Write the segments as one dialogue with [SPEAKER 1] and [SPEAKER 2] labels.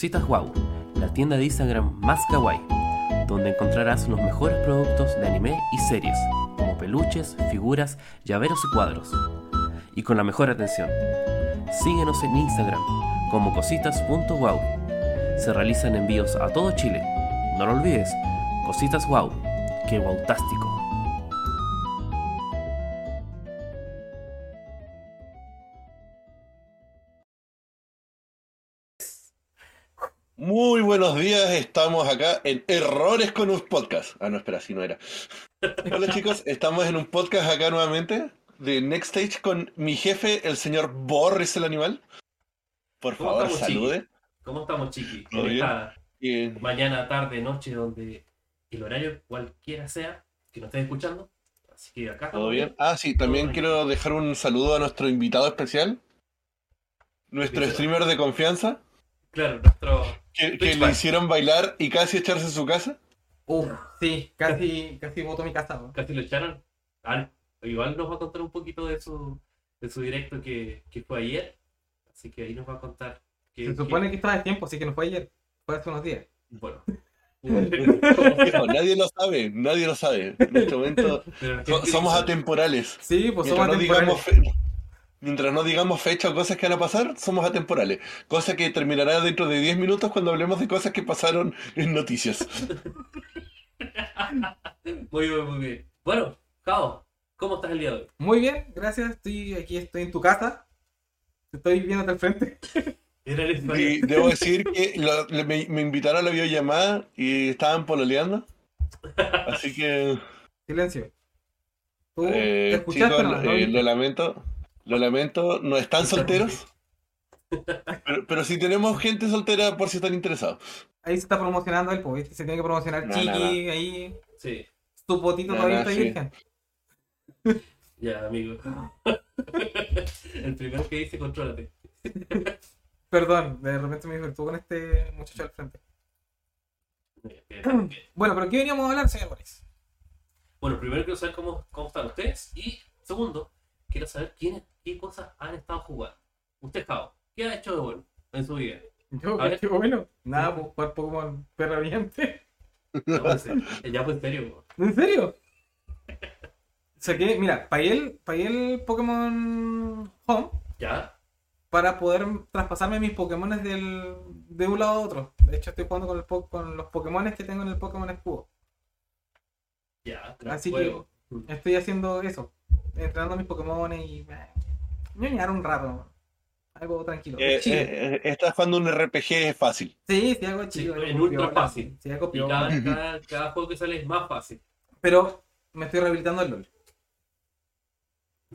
[SPEAKER 1] Cositas Wow, la tienda de Instagram más kawaii, donde encontrarás los mejores productos de anime y series, como peluches, figuras, llaveros y cuadros. Y con la mejor atención. Síguenos en Instagram como cositas.wow. Se realizan envíos a todo Chile. No lo olvides, Cositas Wow, que wowtástico.
[SPEAKER 2] Muy buenos días, estamos acá en Errores con un podcast. Ah, no, espera, así no era. Hola chicos, estamos en un podcast acá nuevamente de Next Stage con mi jefe, el señor Boris el animal. Por
[SPEAKER 1] ¿Cómo
[SPEAKER 2] favor,
[SPEAKER 1] estamos,
[SPEAKER 2] salude.
[SPEAKER 1] Chiqui? ¿Cómo estamos, chiqui?
[SPEAKER 2] ¿Todo
[SPEAKER 1] En
[SPEAKER 2] bien?
[SPEAKER 1] esta mañana, tarde, noche, donde el horario cualquiera sea que nos estés escuchando. Así que acá
[SPEAKER 2] ¿Todo bien? Ah, sí, también
[SPEAKER 1] Todo
[SPEAKER 2] quiero dejar un saludo a nuestro invitado especial, nuestro streamer de confianza,
[SPEAKER 1] Claro, nuestro.
[SPEAKER 2] Que, que le hicieron bailar y casi echarse a su casa.
[SPEAKER 3] Uf, sí, casi, casi botó mi casa. weón.
[SPEAKER 1] Casi lo echaron. Ah, igual nos va a contar un poquito de su, de su directo que, que fue ayer. Así que ahí nos va a contar. Que,
[SPEAKER 3] Se supone que estaba de tiempo, así que no fue ayer. Fue hace unos días.
[SPEAKER 1] Bueno.
[SPEAKER 2] No, nadie lo sabe, nadie lo sabe. En este momento so- somos atemporales.
[SPEAKER 3] Sí, pues
[SPEAKER 2] Mientras
[SPEAKER 3] somos
[SPEAKER 2] no,
[SPEAKER 3] atemporales.
[SPEAKER 2] digamos mientras no digamos fecha o cosas que van a pasar, somos atemporales. Cosa que terminará dentro de 10 minutos cuando hablemos de cosas que pasaron en noticias.
[SPEAKER 1] Muy bien, muy bien. Bueno, Jao, ¿cómo estás el día de hoy?
[SPEAKER 3] Muy bien, gracias. Estoy aquí, estoy en tu casa. Estoy viéndote al frente.
[SPEAKER 1] Era el español.
[SPEAKER 2] Y debo decir que lo- le- me, me invitaron a la videollamada y estaban pololeando. Así que,
[SPEAKER 3] Silencio. Tú
[SPEAKER 2] eh,
[SPEAKER 3] te escuchaste
[SPEAKER 2] chicos,
[SPEAKER 3] nomás, ¿no?
[SPEAKER 2] eh, lo lamento. Lo lamento, no están solteros. Pero, pero si tenemos gente soltera por si están interesados.
[SPEAKER 3] Ahí se está promocionando el pues, se tiene que promocionar
[SPEAKER 2] No,
[SPEAKER 3] Chiqui,
[SPEAKER 2] no, no.
[SPEAKER 3] ahí.
[SPEAKER 1] Sí,
[SPEAKER 3] Tu potito todavía está
[SPEAKER 2] sí.
[SPEAKER 3] virgen.
[SPEAKER 1] ya, amigo. el primero que dice, contrólate.
[SPEAKER 3] Perdón, de repente me divertí con este muchacho al frente.
[SPEAKER 1] Bien, bien, bien.
[SPEAKER 3] Bueno, pero ¿qué veníamos a hablar, señor Boris?
[SPEAKER 1] Bueno, primero quiero saber cómo, cómo están ustedes. Y segundo, quiero saber quiénes, qué cosas han estado jugando. Usted, Jao, ¿qué ha hecho de bueno en su vida?
[SPEAKER 3] Yo, qué bueno. Nada, pues jugar Pokémon perra viviente.
[SPEAKER 1] No, pues, ya fue en serio. po.
[SPEAKER 3] ¿En serio? Saqué, mira, pagué el, pagué el Pokémon Home
[SPEAKER 1] ¿Ya?
[SPEAKER 3] para poder traspasarme mis Pokémones del, de un lado a otro. De hecho, estoy jugando con, el po- con los Pokémones que tengo en el Pokémon Escudo.
[SPEAKER 1] Ya.
[SPEAKER 3] Así
[SPEAKER 1] juego.
[SPEAKER 3] Estoy haciendo eso, entrenando a mis Pokémones y ñoñar un rato. Algo tranquilo.
[SPEAKER 2] Eh, eh, eh, estás jugando un RPG fácil.
[SPEAKER 3] sí, sí, algo
[SPEAKER 1] Sí,
[SPEAKER 3] chido. algo
[SPEAKER 1] en ultra
[SPEAKER 3] piola.
[SPEAKER 1] fácil.
[SPEAKER 3] Sí, algo
[SPEAKER 1] Y
[SPEAKER 3] piola.
[SPEAKER 1] cada, cada, cada juego que sale es más fácil.
[SPEAKER 3] Pero me estoy rehabilitando el LOL.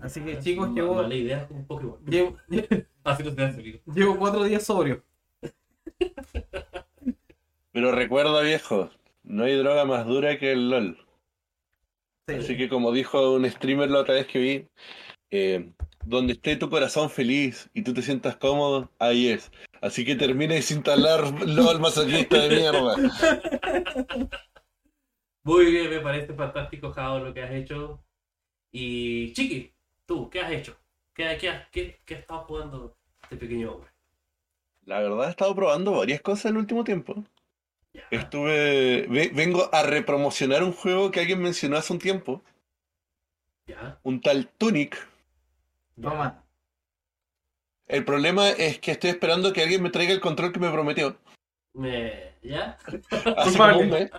[SPEAKER 3] Así que, chicos,
[SPEAKER 1] Ma-
[SPEAKER 3] llevo,
[SPEAKER 1] Mala idea con Pokémon.
[SPEAKER 3] llevo,
[SPEAKER 1] Así no se hace, amigo.
[SPEAKER 3] llevo cuatro días sobrio.
[SPEAKER 2] Pero recuerda, viejo, no hay droga más dura que el LOL.
[SPEAKER 3] Sí.
[SPEAKER 2] Así que como dijo un streamer la otra vez que vi, eh, donde esté tu corazón feliz y tú te sientas cómodo, ahí es. Así que termina de desinstalar LOL masoquista de mierda.
[SPEAKER 1] Muy bien, me parece fantástico, Jao, lo que has hecho. Y Chiqui, tú, ¿qué has hecho? ¿Qué, qué, has- qué, qué has estado jugando este pequeño hombre?
[SPEAKER 2] La verdad he estado probando varias cosas el último tiempo. Estuve, ve- vengo a repromocionar un juego que alguien mencionó hace un tiempo,
[SPEAKER 1] Ya.
[SPEAKER 2] un tal Tunic.
[SPEAKER 3] Toma.
[SPEAKER 2] El problema es que estoy esperando que alguien me traiga el control que me prometió.
[SPEAKER 1] Me- ¿Ya?
[SPEAKER 2] Hace como un mes.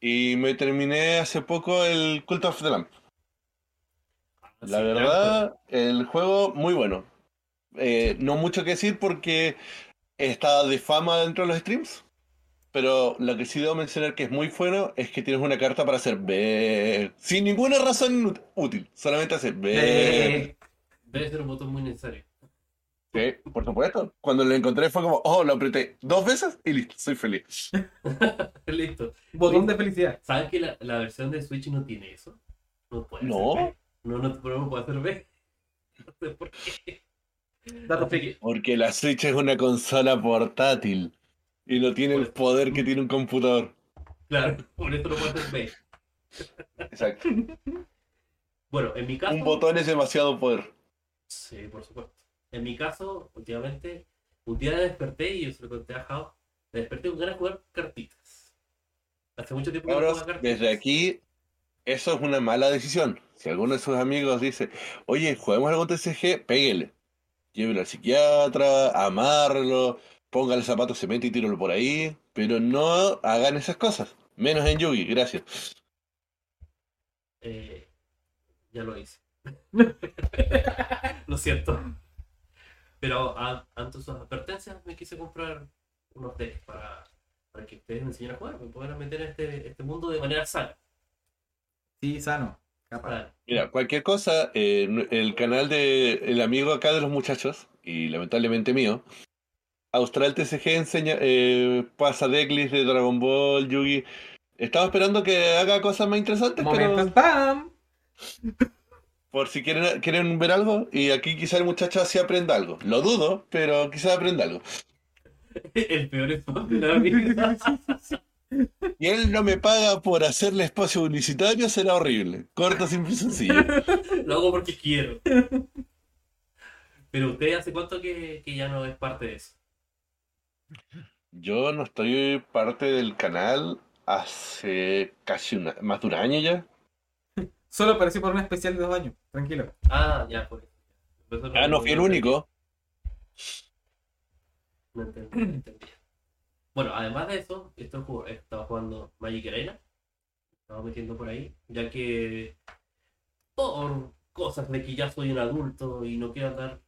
[SPEAKER 2] Y me terminé hace poco el Cult of the Lamp. La
[SPEAKER 1] Sí,
[SPEAKER 2] verdad, el juego muy bueno. Eh, no mucho que decir porque está de fama dentro de los streams. Pero lo que sí debo mencionar que es muy bueno es que tienes una carta para hacer ver. Sin ninguna razón útil. Solamente hacer.
[SPEAKER 3] Eh,
[SPEAKER 1] Debe ser un botón muy necesario.
[SPEAKER 2] Sí, por supuesto. Cuando lo encontré fue como, oh, lo apreté dos veces y listo, soy feliz.
[SPEAKER 1] Listo.
[SPEAKER 3] botón de felicidad.
[SPEAKER 1] ¿Sabes que la, la versión de Switch no tiene eso? No puede
[SPEAKER 2] No.
[SPEAKER 1] hacer B. No, no, no puede hacer B. No sé por qué.
[SPEAKER 3] Dato
[SPEAKER 2] Porque la Switch es una consola portátil y no tiene el poder que tiene un computador.
[SPEAKER 1] claro, por eso no puede hacer B.
[SPEAKER 2] Exacto.
[SPEAKER 1] Bueno, en mi caso.
[SPEAKER 2] Un botón es demasiado poder.
[SPEAKER 1] Sí, por supuesto. En mi caso, últimamente un día me desperté y yo se lo conté a Jao, me desperté con ganas de jugar cartitas. Hace mucho tiempo que no jugaba cartitas.
[SPEAKER 2] desde aquí, eso es una mala decisión. Si alguno de sus amigos dice, oye, juguemos algo TCG, péguele. Llévelo al psiquiatra, amárrelo, póngale zapatos cemento y tíralo por ahí. Pero no hagan esas cosas. Menos en Yugi, gracias.
[SPEAKER 1] Eh, ya lo hice. lo siento. Pero a- ante sus advertencias me quise comprar unos decks para, para que ustedes me enseñen a jugar, me puedan meter en este, este mundo de manera sana.
[SPEAKER 3] Sí, sano. Capaz.
[SPEAKER 2] Mira, cualquier cosa, eh, el canal de el amigo acá de los muchachos, y lamentablemente mío, Austral TCG enseña, eh, pasa decklist de Dragon Ball, Yugi. Estaba esperando que haga cosas más interesantes, pero
[SPEAKER 3] spam.
[SPEAKER 2] por si quieren, quieren ver algo, y aquí quizá el muchacho así aprenda algo. Lo dudo, pero quizá aprenda algo.
[SPEAKER 1] El peor de la vida.
[SPEAKER 2] Y él no me paga por hacerle espacio publicitario, será horrible. Corto, simple y sencillo.
[SPEAKER 1] Lo hago porque quiero. Pero usted hace cuánto que, que ya no es parte de eso.
[SPEAKER 2] Yo no estoy parte del canal hace casi una, más de un año ya.
[SPEAKER 3] Solo apareció por un especial de dos años. Tranquilo.
[SPEAKER 1] Ah, ya, por eso. Por eso
[SPEAKER 2] Ah, no fui el único.
[SPEAKER 1] No entendí, no entendí. Bueno, además de eso, estoy estaba jugando Magic Arena. Estaba metiendo por ahí, ya que por cosas de que ya soy un adulto y no quiero andar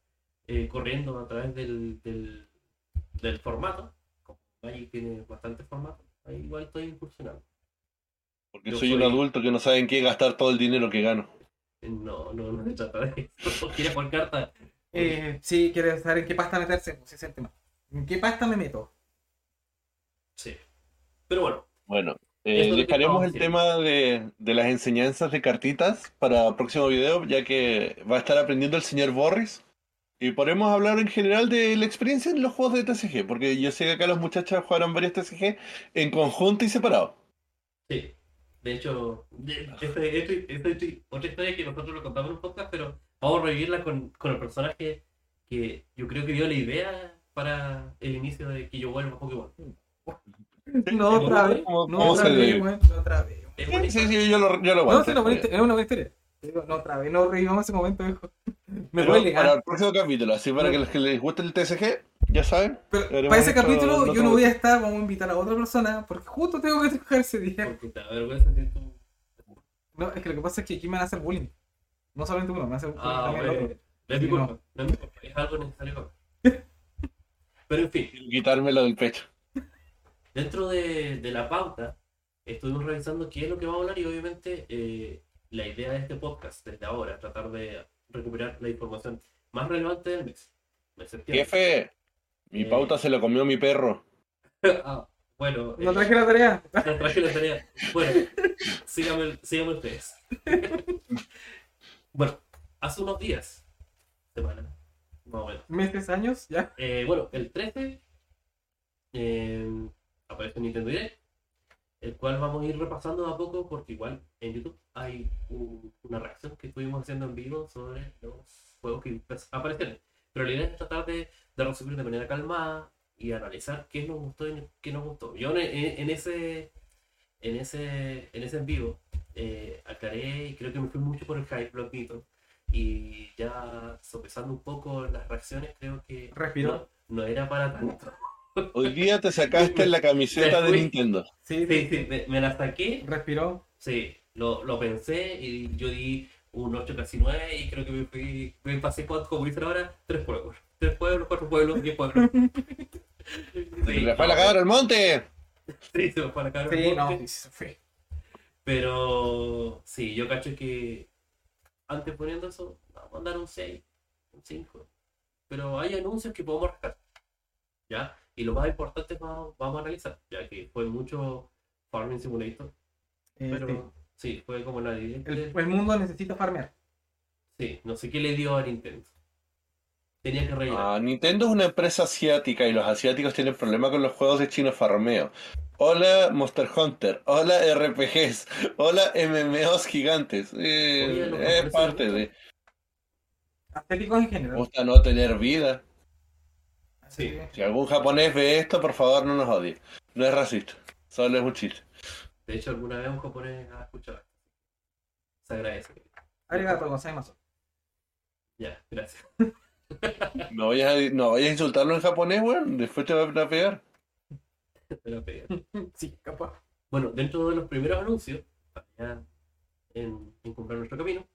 [SPEAKER 1] eh, corriendo a través del, del, del formato, como Magic tiene bastante formato, ahí igual estoy incursionando.
[SPEAKER 2] Porque
[SPEAKER 1] Yo
[SPEAKER 2] soy un adulto que no sabe en qué gastar todo el dinero que gano.
[SPEAKER 1] No, no, no se trata de eso. ¿Quieres jugar cartas?
[SPEAKER 3] Eh, sí, quiere saber en qué pasta meterse. Pues ese es el tema. ¿En qué pasta me meto?
[SPEAKER 1] Sí. Pero bueno,
[SPEAKER 2] Bueno, eh, dejaremos el tema de, de las enseñanzas de cartitas para el próximo video, ya que va a estar aprendiendo el señor Borris. Y podemos hablar en general de la experiencia en los juegos de TCG, porque yo sé que acá los muchachos jugaron varios TCG en conjunto y separado.
[SPEAKER 1] Sí, de hecho, este- este- otra historia que nosotros lo contamos en un podcast, pero vamos a revivirla con, con el personaje que yo creo que dio la idea para el inicio de que yo vuelva a Pokémon.
[SPEAKER 3] No otra vez.
[SPEAKER 2] ¿Cómo-
[SPEAKER 3] No otra vez, no otra vez.
[SPEAKER 2] Sí, sí, sí, yo lo, yo lo
[SPEAKER 3] No,
[SPEAKER 2] aguanto.
[SPEAKER 3] sí, una buena historia, es una buena historia. No otra vez, no revivamos ese momento, viejo. Me
[SPEAKER 2] Pero
[SPEAKER 3] duele.
[SPEAKER 2] para
[SPEAKER 3] ah.
[SPEAKER 2] el próximo capítulo, así para que los que les guste el TCG, ya saben.
[SPEAKER 3] Pero para ese capítulo yo no voy a estar, vamos a invitar a otra persona, porque justo tengo que trabajar ese día.
[SPEAKER 1] Porque te.
[SPEAKER 3] No, es que lo que pasa es que aquí me van a hacer bullying. No solamente uno, me van a hacer bullying
[SPEAKER 1] Ah,
[SPEAKER 3] también otro.
[SPEAKER 1] No es mi
[SPEAKER 3] Sí,
[SPEAKER 1] culpa, no es mi culpa, es algo necesario. Pero en fin,
[SPEAKER 2] Quitármelo del pecho.
[SPEAKER 1] Dentro de, de la pauta, estuvimos revisando qué es lo que vamos a hablar y obviamente eh, la idea de este podcast desde ahora es tratar de recuperar la información más relevante del mes. de.
[SPEAKER 2] Jefe, mi
[SPEAKER 1] Eh.
[SPEAKER 2] pauta se lo comió mi perro.
[SPEAKER 1] Ah, bueno,
[SPEAKER 3] No
[SPEAKER 1] eh,
[SPEAKER 3] traje la tarea.
[SPEAKER 1] no traje la tarea. Bueno, síganme, síganme ustedes. bueno, hace unos días, semana, más o menos.
[SPEAKER 3] Meses, años, ya.
[SPEAKER 1] Eh, bueno, el 13 eh, aparece Nintendo Direct, el cual vamos a ir repasando de a poco porque igual en YouTube hay un- una reacción que estuvimos haciendo en vivo sobre los juegos que pues, aparecieron. Pero la idea es tratar de, de resumir de manera calmada y analizar qué nos gustó y qué nos gustó. Yo en, ese en ese en ese en vivo eh, aclaré y creo que me fui mucho por el hype, lo admito. Y ya sopesando un poco las reacciones, creo que
[SPEAKER 3] Respiró.
[SPEAKER 1] no, no era para tanto.
[SPEAKER 2] Hoy día te sacaste la camiseta de. Nintendo.
[SPEAKER 3] Sí,
[SPEAKER 1] Sí,
[SPEAKER 3] sí.
[SPEAKER 1] sí, me, me la saqué,
[SPEAKER 3] Respiró.
[SPEAKER 1] sí, lo, lo pensé y yo di un 8 casi 9 y creo que me fui, me pasé cuatro, como dicen ahora, tres pueblos. Tres pueblos, cuatro pueblos, diez pueblos.
[SPEAKER 2] Se le fue la cabra al monte.
[SPEAKER 1] Sí, se me fue la cabra.
[SPEAKER 3] Sí, no.
[SPEAKER 1] Sí.
[SPEAKER 3] sí, fue.
[SPEAKER 1] Pero sí, yo cacho que antes poniendo eso, vamos a mandar un 6, un 5. Pero hay anuncios que podemos rescatar. ¿Ya? Y lo más importante vamos, vamos a analizar, ya que fue mucho Farming Simulator.
[SPEAKER 3] Eh,
[SPEAKER 1] Pero sí, fue como la.
[SPEAKER 3] El, el mundo necesita farmear.
[SPEAKER 1] Sí, no sé qué le dio a Nintendo. Tenía que rellenar.
[SPEAKER 2] Ah, Nintendo es una empresa asiática y los asiáticos tienen problemas con los juegos de chino farmeo. Hola Monster Hunter, hola RPGs, hola MMOs gigantes. Eh,
[SPEAKER 1] Oye,
[SPEAKER 2] es parte de.
[SPEAKER 3] Estéticos en
[SPEAKER 2] Me
[SPEAKER 3] general.
[SPEAKER 2] gusta no tener vida.
[SPEAKER 1] Sí.
[SPEAKER 2] Si algún japonés ve esto, por favor no nos odie. No es racista, solo es un chiste.
[SPEAKER 1] De hecho, alguna vez un japonés ha escuchado esto. Se agradece.
[SPEAKER 3] Arigato gozaimasu.
[SPEAKER 1] Ya, gracias.
[SPEAKER 2] No vayas a, no vayas a insultarlo en japonés, weón. Después te van a pegar.
[SPEAKER 1] Te la pegué.
[SPEAKER 3] Sí, capaz.
[SPEAKER 1] Bueno, dentro de los primeros anuncios, para ya en, en comprar nuestro camino,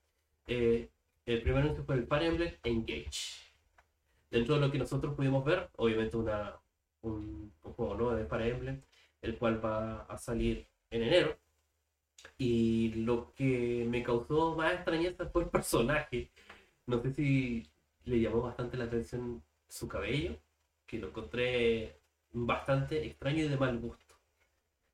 [SPEAKER 1] eh, el primer anuncio fue el Fire Emblem Engage. Dentro de lo que nosotros pudimos ver, obviamente una, un, un juego nuevo de Fire Emblem, el cual va a salir en enero. Y lo que me causó más extrañeza fue el personaje. No sé si le llamó bastante la atención su cabello, que lo encontré bastante extraño y de mal gusto.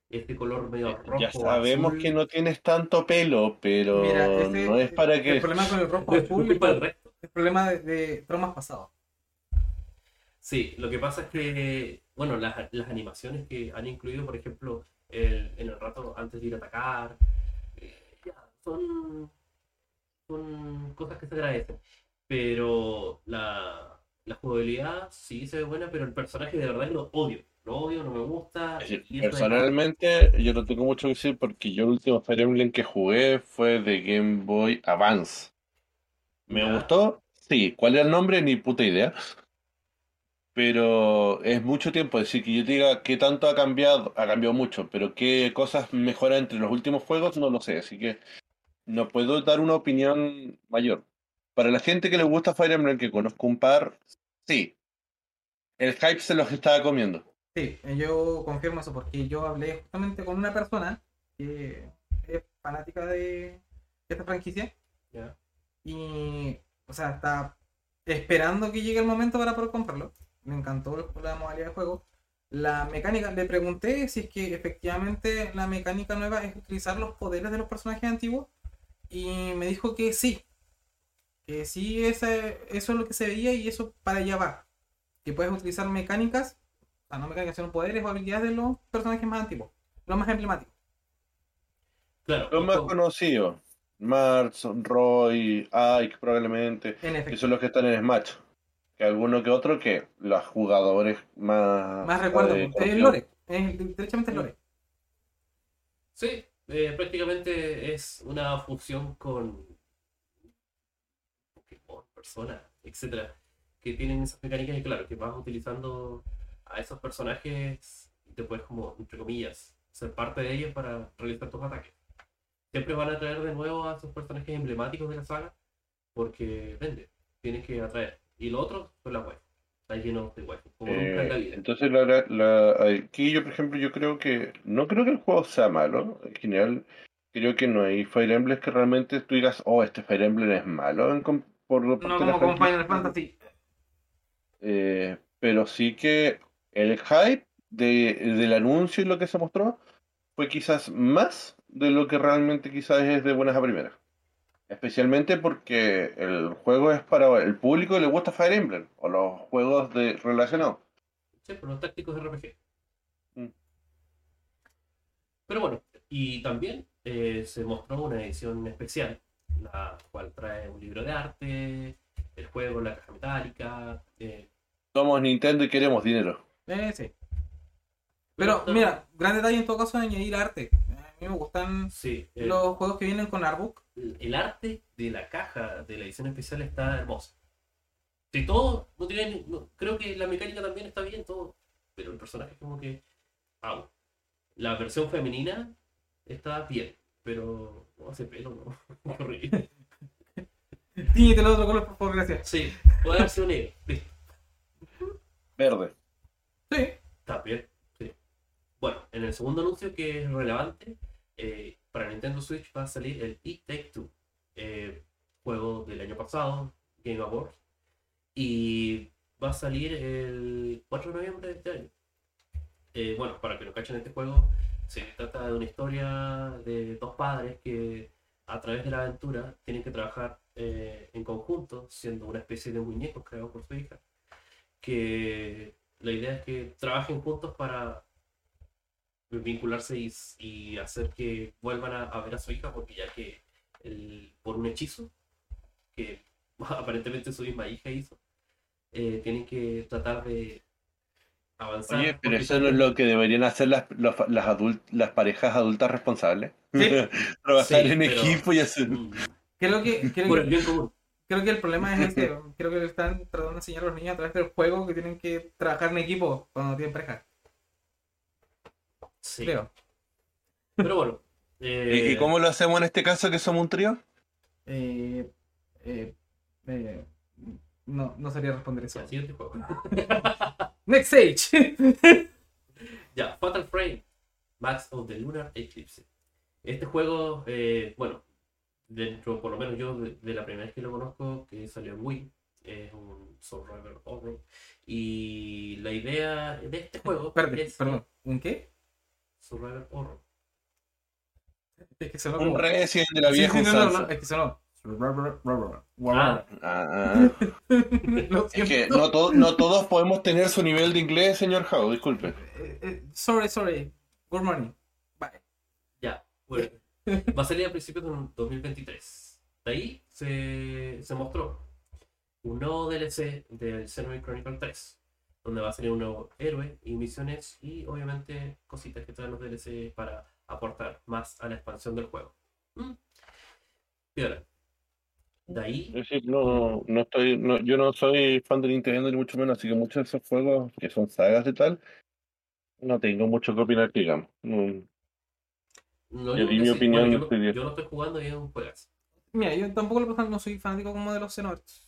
[SPEAKER 1] Este color medio rojo.
[SPEAKER 2] ya sabemos
[SPEAKER 1] azul.
[SPEAKER 2] que no tienes tanto pelo, pero
[SPEAKER 3] Mira, ese-
[SPEAKER 2] no es para
[SPEAKER 3] El
[SPEAKER 2] que.
[SPEAKER 3] problema con el rojo
[SPEAKER 1] Es
[SPEAKER 3] azul
[SPEAKER 1] culpa del
[SPEAKER 3] es
[SPEAKER 1] resto.
[SPEAKER 3] el problema de, de traumas pasados.
[SPEAKER 1] Sí, lo que pasa es que, bueno, las, las animaciones que han incluido, por ejemplo, el- en el rato antes de ir a atacar, eh, ya, son, son cosas que se agradecen. Pero la, la jugabilidad sí se ve buena, pero el personaje de verdad lo odio. Lo odio, no me gusta. Y
[SPEAKER 2] Personalmente, yo no tengo mucho que decir porque yo el último Fire Emblem que jugué fue de Game Boy Advance. ¿Me gustó? Sí. ¿Cuál era el nombre? Ni puta idea. Pero es mucho tiempo. Decir que yo te diga qué tanto ha cambiado, ha cambiado mucho, pero qué cosas mejoran entre los últimos juegos, no lo sé. Así que no puedo dar una opinión mayor. Para la gente que le gusta Fire Emblem, que conozco un par, sí. El hype se los estaba comiendo.
[SPEAKER 3] Sí, yo confirmo eso porque yo hablé justamente con una persona que es fanática de esta franquicia
[SPEAKER 1] Ya.
[SPEAKER 3] y, o sea, está esperando que llegue el momento para poder comprarlo. Me encantó el- la modalidad de juego. La mecánica, le pregunté si es que efectivamente la mecánica nueva es utilizar los poderes de los personajes antiguos y me dijo que sí. Que sí, ese- eso es lo que se veía y eso para allá va. Que puedes utilizar mecánicas, o sea, no mecánicas, sino poderes o habilidades de los personajes más antiguos, los más emblemáticos.
[SPEAKER 1] Claro,
[SPEAKER 2] Los más conocidos. Mars, Roy, Ike probablemente.
[SPEAKER 3] En
[SPEAKER 2] Que son los que están en Smash. Que alguno que otro que los jugadores más...
[SPEAKER 3] Más recuerdo,
[SPEAKER 2] eh,
[SPEAKER 3] es. Lore, es, derechamente Lore.
[SPEAKER 1] Sí, eh, prácticamente es una fusión con Pokémon, Persona, etcétera, que tienen esas mecánicas y claro, que vas utilizando a esos personajes y te puedes como, entre comillas, ser parte de ellos para realizar tus ataques. Siempre van a traer de nuevo a esos personajes emblemáticos de la saga porque vende, tienes que atraer. Y lo otro son las web. Está lleno de web, como nunca en la
[SPEAKER 2] Eh,
[SPEAKER 1] vida.
[SPEAKER 2] entonces, la, la- la- aquí yo, por ejemplo, yo creo que... No creo que el juego sea malo. En general, creo que no hay Fire Emblem que realmente tú digas, oh, este Fire Emblem es malo. en por parte
[SPEAKER 3] No como con. Final Fantasy.
[SPEAKER 2] Eh, pero sí que el hype de, del anuncio y lo que se mostró fue quizás más de lo que realmente quizás es de buenas a primeras. Especialmente porque el juego es para el público que le gusta Fire Emblem o los juegos de relacionados.
[SPEAKER 1] Sí, por los tácticos de RPG.
[SPEAKER 2] Mm.
[SPEAKER 1] Pero bueno, y también eh, se mostró una edición especial, la cual trae un libro de arte, el juego, la caja metálica. eh,
[SPEAKER 2] Somos Nintendo y queremos dinero.
[SPEAKER 3] Eh, sí. Pero
[SPEAKER 1] Pero-
[SPEAKER 3] mira, gran detalle en todo caso de añadir arte. A mí me gustan
[SPEAKER 1] sí, el,
[SPEAKER 3] los juegos que vienen con artbook.
[SPEAKER 1] El arte de la caja de la edición especial está hermoso. Sí, todo, no tiene, no- creo que la mecánica también está bien, todo, pero el personaje es como que, wow. La versión femenina está bien, pero no hace pelo, ¿no? Qué horrible.
[SPEAKER 3] Tíñete el otro color, por favor, gracias.
[SPEAKER 1] Sí, puede haber sido negro. Listo.
[SPEAKER 2] Verde.
[SPEAKER 3] Sí.
[SPEAKER 1] Está bien. Sí. Bueno, en el segundo anuncio que es relevante, eh, para Nintendo Switch va a salir el It Take Two, eh, juego del año pasado, Game Awards, y va a salir el 4 de noviembre de este año. Eh, bueno, para que no cachen este juego, se trata de una historia de dos padres que a través de la aventura tienen que trabajar eh, en conjunto, siendo una especie de muñecos creados por su hija, que la idea es que trabajen juntos para vincularse y, y hacer que vuelvan a, a ver a su hija, porque ya que el- por un hechizo que aparentemente su misma hija hizo, eh, tienen que tratar de avanzar.
[SPEAKER 2] Oye, pero eso no es lo que deberían hacer las, los- las, adult- las parejas adultas responsables.
[SPEAKER 3] Sí.
[SPEAKER 2] Trabajar
[SPEAKER 1] Sí,
[SPEAKER 2] en
[SPEAKER 1] pero-
[SPEAKER 2] equipo y hacer...
[SPEAKER 1] Mm,
[SPEAKER 3] Creo que, creo, que, creo que el problema es este. Creo que están tratando de enseñar a los niños a través del juego que tienen que trabajar en equipo cuando tienen pareja.
[SPEAKER 1] Sí.
[SPEAKER 3] Creo.
[SPEAKER 1] Pero bueno.
[SPEAKER 2] ¿Y,
[SPEAKER 1] eh,
[SPEAKER 2] y cómo lo hacemos en este caso que somos un trío?
[SPEAKER 3] Eh, eh, eh, no, no sabría responder eso.
[SPEAKER 1] ya, siguiente juego.
[SPEAKER 3] Next stage.
[SPEAKER 1] Ya, Fatal Frame, Max of the Lunar Eclipse. Este juego, eh, bueno, dentro, por lo menos yo, de, de la primera vez que lo conozco, que salió en Wii, es un Survivor Horror. Y la idea de este juego
[SPEAKER 3] Espérate,
[SPEAKER 1] es
[SPEAKER 3] perdón. ¿Un qué?
[SPEAKER 1] Survivor Horror.
[SPEAKER 3] Es que sonó
[SPEAKER 2] Un
[SPEAKER 3] como.
[SPEAKER 2] Resident de la
[SPEAKER 3] Sí,
[SPEAKER 2] vieja
[SPEAKER 3] sí, no, no,
[SPEAKER 2] usanza.
[SPEAKER 3] no, es que sonó.
[SPEAKER 1] Ah,
[SPEAKER 2] Ah, ah. Es que no, to- no todos podemos tener su nivel de inglés, señor Howe, disculpe.
[SPEAKER 3] Eh, eh, sorry, sorry. Good morning. Bye.
[SPEAKER 1] ya, bueno. Va a salir a principios de 2023. De ahí se, se mostró un nuevo DLC del Xenoblade Chronicle 3, donde va a salir un nuevo héroe y misiones y obviamente cositas que traen los DLC para aportar más a la expansión del juego. Mm. Y ahora, de ahí,
[SPEAKER 2] Es decir, no, no estoy, no, yo no soy fan de Nintendo ni mucho menos, así que muchos de esos juegos que son sagas de tal, no tengo mucho que opinar, que digamos. No,
[SPEAKER 1] no
[SPEAKER 2] Yo
[SPEAKER 1] digo
[SPEAKER 2] di
[SPEAKER 1] que
[SPEAKER 2] mi
[SPEAKER 1] sí,
[SPEAKER 2] opinión
[SPEAKER 1] bueno, yo, no-
[SPEAKER 2] día.
[SPEAKER 1] yo no estoy jugando y es un juegazo.
[SPEAKER 3] Mira, yo tampoco lo no soy fanático como de los Xenoverts.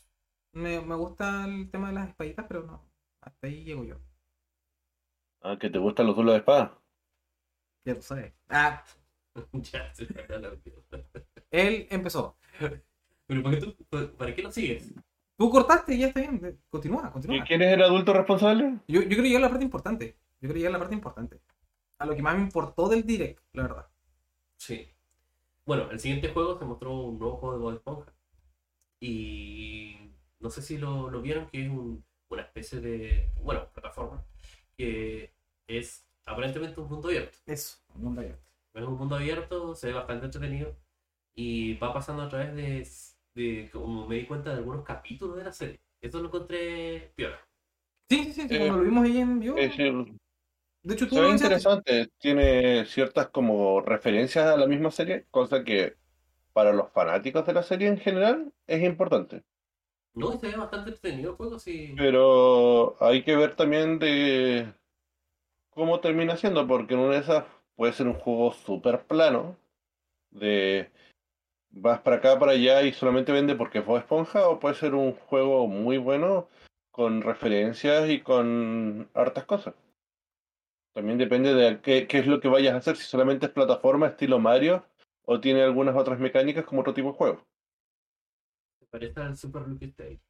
[SPEAKER 3] Me, me gusta el tema de las espaditas, pero no. Hasta ahí llego yo.
[SPEAKER 2] ah, que te gustan los duelos de espada.
[SPEAKER 3] Ya lo sabes. Ah,
[SPEAKER 1] ya, se me la
[SPEAKER 3] él empezó.
[SPEAKER 1] Pero ¿para qué, tú- ¿para qué lo sigues?
[SPEAKER 3] Tú cortaste y ya está bien. Continúa,
[SPEAKER 2] ¿Y
[SPEAKER 3] continúa.
[SPEAKER 2] quién es el adulto responsable?
[SPEAKER 3] Yo, yo creo que a la parte importante. Yo creo que a la parte importante. A lo que más me importó del direct, la verdad.
[SPEAKER 1] Sí. Bueno, el siguiente juego se mostró un nuevo juego de Bob Esponja. Y no sé si lo, lo vieron, que es un- una especie de, bueno, plataforma, que es aparentemente un mundo abierto.
[SPEAKER 3] Eso, mundo abierto.
[SPEAKER 1] Es un mundo abierto, se ve bastante entretenido y va pasando a través de, de como me di cuenta, de algunos capítulos de la serie. Eso lo encontré piola.
[SPEAKER 3] Sí, sí, sí, sí,
[SPEAKER 2] Eh,
[SPEAKER 3] cuando lo vimos ahí en vivo.
[SPEAKER 2] Es decir,
[SPEAKER 3] de hecho, tú
[SPEAKER 2] se ve interesante, tiene ciertas como referencias a la misma serie, cosa que para los fanáticos de la serie en general es importante.
[SPEAKER 1] No, y se bastante entretenido el juego, sí.
[SPEAKER 2] Pero hay que ver también de cómo termina siendo, porque en una de esas puede ser un juego súper plano, de vas para acá, para allá y solamente vende porque Bob Esponja, o puede ser un juego muy bueno con referencias y con hartas cosas. También depende de qué, qué es lo que vayas a hacer, si solamente es plataforma estilo Mario o tiene algunas otras mecánicas como otro tipo de juego.
[SPEAKER 1] Parece al Super Lucky Stage.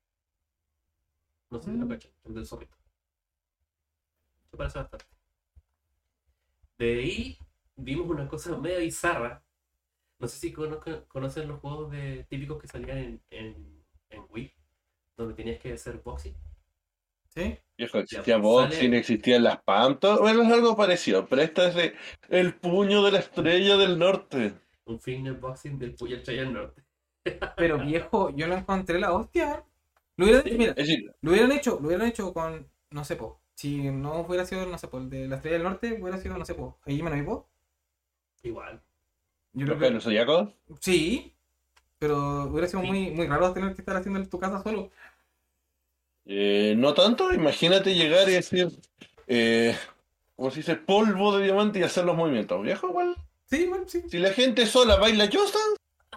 [SPEAKER 1] No sé si lo
[SPEAKER 3] Mm.
[SPEAKER 1] cachan, el del zorrito. Se parece bastante. De ahí vimos una cosa media bizarra. No sé si conozcan- conocen los juegos de, típicos que salían en, en, en Wii, donde tenías que hacer boxing.
[SPEAKER 3] Sí.
[SPEAKER 2] Viejo, existía
[SPEAKER 1] pues,
[SPEAKER 2] boxing,
[SPEAKER 1] sale-
[SPEAKER 2] existían las PAM, todo, bueno, es algo parecido, pero esta es de el puño de la estrella del norte.
[SPEAKER 1] Un finger boxing del Puyo del Norte.
[SPEAKER 3] Pero viejo, yo no encontré la hostia. Lo hubieran,
[SPEAKER 1] Sí.
[SPEAKER 3] mira,
[SPEAKER 2] decir,
[SPEAKER 3] lo hubieran hecho, lo hubieran hecho con, no sé, po. Si no hubiera sido, no sé, po, el de la estrella del norte, hubiera sido, no sé, po, Hajime no.
[SPEAKER 1] Igual.
[SPEAKER 3] Yo
[SPEAKER 2] los
[SPEAKER 3] creo que,
[SPEAKER 2] Caballeros Zodíacos,
[SPEAKER 3] sí, pero hubiera sido
[SPEAKER 1] Sí.
[SPEAKER 3] muy, muy raro tener que estar haciendo en tu casa solo.
[SPEAKER 2] eh, no tanto, imagínate llegar y decir, eh, como se dice, polvo de diamante y hacer los movimientos. Viejo, igual,
[SPEAKER 3] Sí, bueno, sí.
[SPEAKER 2] si la gente sola baila yosa,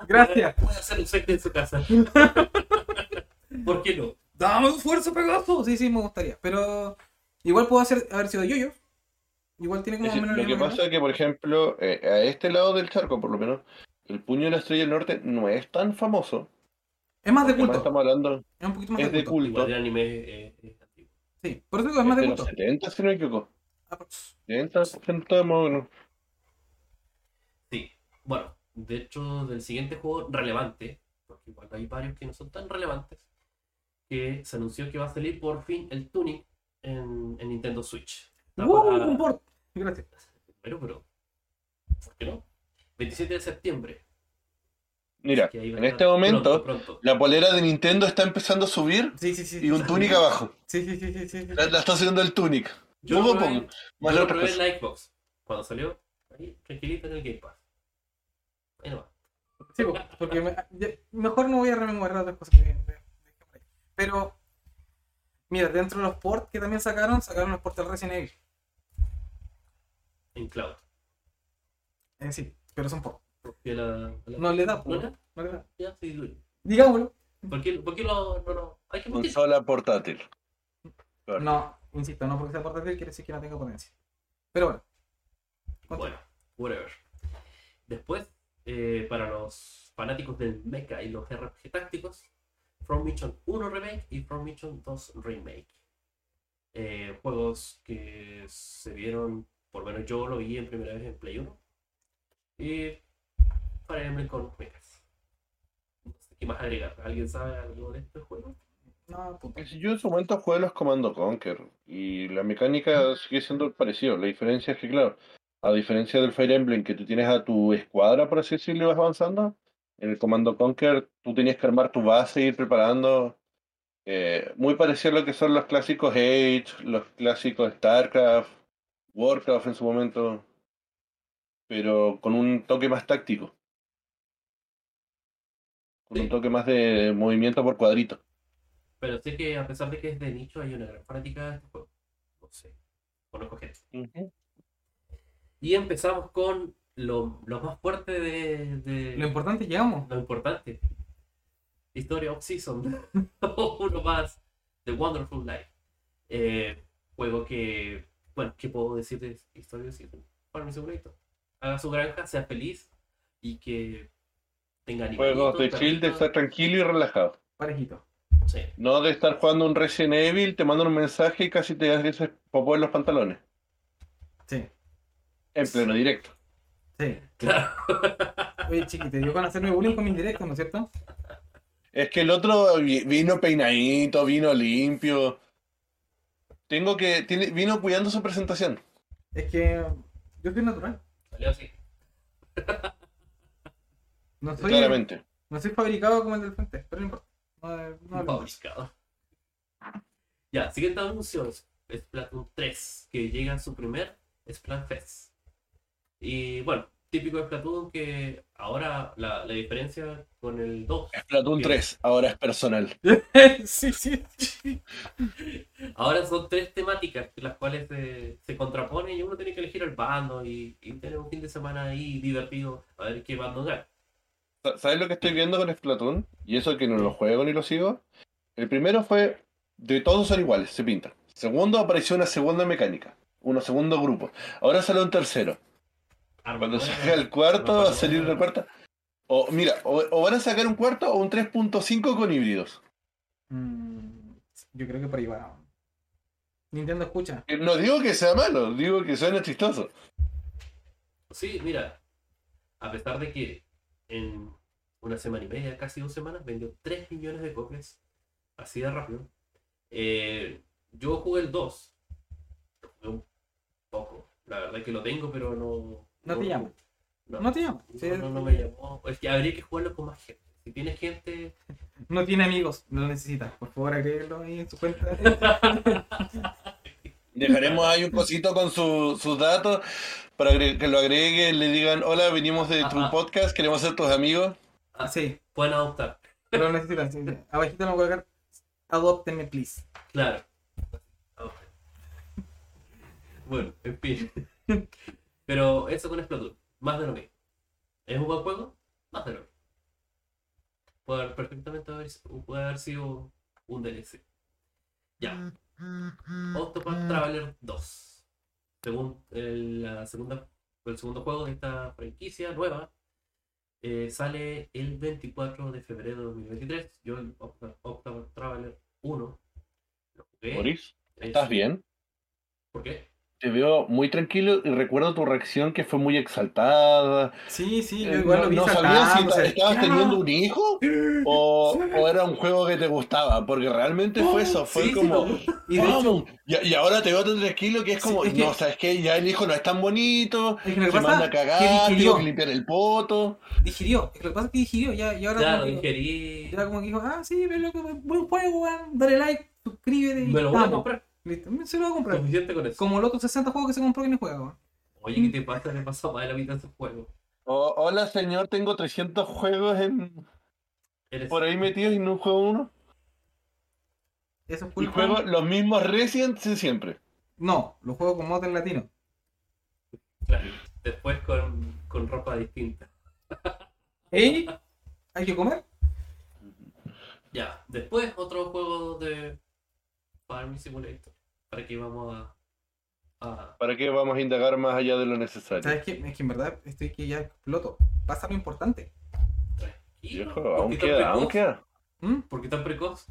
[SPEAKER 3] Gracias.
[SPEAKER 1] Puede hacer un set en su casa. ¿Por qué no?
[SPEAKER 3] Dame un esfuerzo, Pegaso. Sí, sí, me gustaría. Pero igual puedo hacer, haber sido yo Igual tiene como
[SPEAKER 2] Es decir,
[SPEAKER 3] menos
[SPEAKER 2] lo que pasa es que, por ejemplo, eh, a este lado del charco, por lo menos, el puño de la estrella del norte no es tan famoso.
[SPEAKER 3] Es más de
[SPEAKER 2] más
[SPEAKER 3] culto.
[SPEAKER 2] estamos hablando,
[SPEAKER 3] Es un poquito más
[SPEAKER 2] es
[SPEAKER 3] de
[SPEAKER 2] de
[SPEAKER 3] culto.
[SPEAKER 2] culto,
[SPEAKER 1] Igual el anime eh, es antiguo.
[SPEAKER 3] Sí, por eso digo, es
[SPEAKER 2] es
[SPEAKER 3] más de
[SPEAKER 2] de los
[SPEAKER 3] culto.
[SPEAKER 2] 70, si no me equivoco.
[SPEAKER 3] Aprox.
[SPEAKER 2] 70, 70 más o menos.
[SPEAKER 1] Sí, bueno, de hecho, del siguiente juego relevante, porque igual hay varios que no son tan relevantes, que se anunció que va a salir por fin el Tunic en, en Nintendo Switch. Está para-
[SPEAKER 3] Un port. Gracias.
[SPEAKER 1] Pero, pero, ¿por qué no? 27 de septiembre.
[SPEAKER 2] Mira,
[SPEAKER 1] que
[SPEAKER 2] en este momento,
[SPEAKER 1] Pronto, pronto.
[SPEAKER 2] la polera de Nintendo está empezando a subir
[SPEAKER 3] Sí, sí, sí.
[SPEAKER 2] y un Tunic abajo.
[SPEAKER 3] Sí, sí, sí, sí.
[SPEAKER 2] La, la está haciendo el Tunic.
[SPEAKER 1] Yo lo probé, en la Xbox. Cuando salió, ahí, tranquilito en el Game Pass. Ahí nomás.
[SPEAKER 3] Sí, po, porque me- mejor no voy a rememorar otras cosas que. de- de- de- Pero, mira, dentro de los ports que también sacaron, sacaron los ports del Resident Evil.
[SPEAKER 1] En cloud.
[SPEAKER 3] Eh, sí, pero son ports.
[SPEAKER 1] Porque la, la-
[SPEAKER 3] No le da,
[SPEAKER 1] ¿No
[SPEAKER 3] no le da.
[SPEAKER 1] Ya, sí, duele.
[SPEAKER 3] Digámoslo.
[SPEAKER 1] ¿Por qué, por qué lo, no, no? Hay que.
[SPEAKER 2] Consola portátil. Claro.
[SPEAKER 3] No, insisto, no porque sea portátil quiere decir que no tenga potencia. Pero bueno.
[SPEAKER 1] Bueno, whatever. Después, eh, para los fanáticos del mecha y los RPG tácticos, From Mission 1 Remake y From Mission 2 Remake. Eh, juegos que se vieron, por lo menos yo lo vi en primera vez en Play 1. Y Fire Emblem con mechas. No sé qué más agregar. ¿Alguien sabe algo de este juego?
[SPEAKER 3] No.
[SPEAKER 2] Yo en su momento jugué los Commando Conquer y la mecánica sigue siendo parecido. La diferencia es que, claro, a diferencia del Fire Emblem que tú tienes a tu escuadra, por así decirlo, y vas avanzando, en el Commando Conquer tú tenías que armar tu base e ir preparando. eh, muy parecido a lo que son los clásicos Age, los clásicos StarCraft, Warcraft en su momento, pero con un toque más táctico. Con
[SPEAKER 1] Sí.
[SPEAKER 2] un toque más de movimiento por cuadrito.
[SPEAKER 1] Pero sé que a pesar de que es de nicho, hay una gran fanática de este juego. No sé. Conozco gente. Y empezamos con lo, lo más fuerte de, de-
[SPEAKER 3] Lo importante llegamos.
[SPEAKER 1] lo importante. Historia of Season. Uno más. The Wonderful Life. Eh, juego que. Bueno, ¿qué puedo decir de Historia of Season? Para mi segurito. Haga su granja, sea feliz y que tenga
[SPEAKER 2] Juegos de chill, de estar tranquilo y relajado.
[SPEAKER 3] Parejito.
[SPEAKER 1] Sí.
[SPEAKER 2] No de estar jugando un Resident Evil, te mandan un mensaje y casi te haces popó en los pantalones.
[SPEAKER 3] Sí.
[SPEAKER 2] En pleno directo.
[SPEAKER 3] Sí.
[SPEAKER 1] Claro.
[SPEAKER 3] Oye, chiqui, te dio con hacerme bullying con mis directos, ¿no es cierto?
[SPEAKER 2] Es que el otro vi- vino peinadito, vino limpio. Tengo que. Tiene, vino cuidando su presentación.
[SPEAKER 3] Es que yo soy natural.
[SPEAKER 1] Salió así.
[SPEAKER 3] No soy,
[SPEAKER 2] Claramente.
[SPEAKER 3] no soy fabricado como el del frente, pero no importa. No, no.
[SPEAKER 1] Fabricado. Ya, siguiente anuncio es Splatoon 3, que llega a su primer Splatfest. Y bueno, típico de Splatoon que ahora la, la diferencia con el 2,
[SPEAKER 2] Splatoon
[SPEAKER 1] ¿Qué?
[SPEAKER 2] 3, ahora es personal.
[SPEAKER 3] sí, sí, sí.
[SPEAKER 1] ahora son tres temáticas las cuales se, se contraponen y uno tiene que elegir el bando y, y tener un fin de semana ahí divertido a ver qué bando gana.
[SPEAKER 2] Sa- ¿Sabes lo que estoy viendo con Splatoon? Y eso que no lo juego ni lo sigo. El primero fue de todos son iguales, se pintan. Segundo apareció una segunda mecánica, un segundo grupo. Ahora sale un tercero. Cuando salga el cuarto, va a salir una cuarta. O mira, o, o van a sacar un cuarto o un 3.5 con híbridos.
[SPEAKER 3] Mm, yo creo que por ahí va. Nintendo escucha.
[SPEAKER 2] Eh, No digo que sea malo, digo que suena chistoso.
[SPEAKER 1] Sí, mira, a pesar de que en una semana y media, casi dos semanas, vendió 3 millones de copias, así de rápido. eh, yo jugué el 2, lo jugué un poco, la verdad que lo tengo, pero no...
[SPEAKER 3] No te llama.
[SPEAKER 1] No,
[SPEAKER 3] No te llama.
[SPEAKER 1] no,
[SPEAKER 3] Sí,
[SPEAKER 1] no, no me llamó. Es que habría que jugarlo con más gente. Si tienes gente...
[SPEAKER 3] No tiene amigos, no lo necesita. Por favor, agréguelo ahí en su cuenta.
[SPEAKER 2] Dejaremos ahí un cosito con su- sus datos para que lo agreguen, le digan, hola, venimos de tu
[SPEAKER 1] Ajá.
[SPEAKER 2] podcast, queremos ser tus amigos.
[SPEAKER 1] ah,
[SPEAKER 3] sí,
[SPEAKER 1] Pueden adoptar.
[SPEAKER 3] lo necesitan. sí, sí. Abajito lo voy a colocar. Adóptenme, please.
[SPEAKER 1] Claro. Adopten. Bueno, en fin. Pero eso con Splatoon. Más de lo mismo. ¿Es un buen juego? Más de lo mismo. Puede haber perfectamente haber, puede haber sido un DLC. Ya. Octopath Traveler 2. Según el, la segunda, el segundo juego de esta franquicia nueva, eh, sale el 24 de febrero de 2023. Yo el Octopath Traveler 1 lo jugué.
[SPEAKER 2] Boris,
[SPEAKER 1] Es-
[SPEAKER 2] ¿estás bien?
[SPEAKER 1] ¿Por qué?
[SPEAKER 2] Te veo muy tranquilo y recuerdo tu reacción que fue muy exaltada.
[SPEAKER 3] Sí, sí, yo
[SPEAKER 2] Eh,
[SPEAKER 3] igual
[SPEAKER 2] no
[SPEAKER 3] lo vi
[SPEAKER 2] no sabías si estabas teniendo un hijo o, o era un juego que te gustaba, porque realmente fue eso, fue
[SPEAKER 1] Sí, sí,
[SPEAKER 2] como...
[SPEAKER 1] no.
[SPEAKER 3] Y de hecho,
[SPEAKER 2] ¡Vamos! Y, y ahora te veo tan tranquilo que es
[SPEAKER 3] Sí,
[SPEAKER 2] como,
[SPEAKER 3] es que-
[SPEAKER 2] no, sabes que ya el hijo no es tan bonito,
[SPEAKER 3] es que lo que
[SPEAKER 2] se
[SPEAKER 3] pasa
[SPEAKER 2] manda a
[SPEAKER 3] que
[SPEAKER 2] cagar,
[SPEAKER 3] digirió,
[SPEAKER 2] tengo que limpiar el poto.
[SPEAKER 3] digirió. Es que lo que pasa es que digirió. Ya, y ahora
[SPEAKER 1] Claro,
[SPEAKER 3] como que-
[SPEAKER 1] ingerí.
[SPEAKER 3] ya como que dijo, ah, sí, ve loco, buen juego, weón. Dale like, suscríbete y
[SPEAKER 1] Me lo voy a comprar.
[SPEAKER 3] Listo, se lo va a comprar.
[SPEAKER 1] Suficiente con eso.
[SPEAKER 3] Como los otros 60 juegos que se compró y no juega, weón.
[SPEAKER 1] Oye, ¿qué te pasa? Le pasó más de la mitad de esos juegos.
[SPEAKER 2] Oh, hola señor, tengo 300 juegos en...
[SPEAKER 1] Eres...
[SPEAKER 2] por ahí metidos y no juego uno.
[SPEAKER 3] Eso es
[SPEAKER 2] Y juego los mismos Resident de siempre.
[SPEAKER 3] No, los juego con mods en latino.
[SPEAKER 1] Claro, después con, con ropa distinta.
[SPEAKER 3] ¿Ey? ¿Hay que comer?
[SPEAKER 1] Ya, después otro juego de Farming Simulator. Para que vamos a. a...
[SPEAKER 2] ¿Para qué vamos a indagar más allá de lo necesario?
[SPEAKER 3] ¿Sabes qué? Es que en verdad estoy que ya exploto. Pasa lo importante.
[SPEAKER 1] Tranquilo.
[SPEAKER 2] Viejo,
[SPEAKER 1] ¿Por
[SPEAKER 2] aún
[SPEAKER 1] qué tan
[SPEAKER 2] queda, aún
[SPEAKER 1] precoz?
[SPEAKER 2] queda.
[SPEAKER 3] ¿Mm?
[SPEAKER 1] ¿Por qué tan precoz?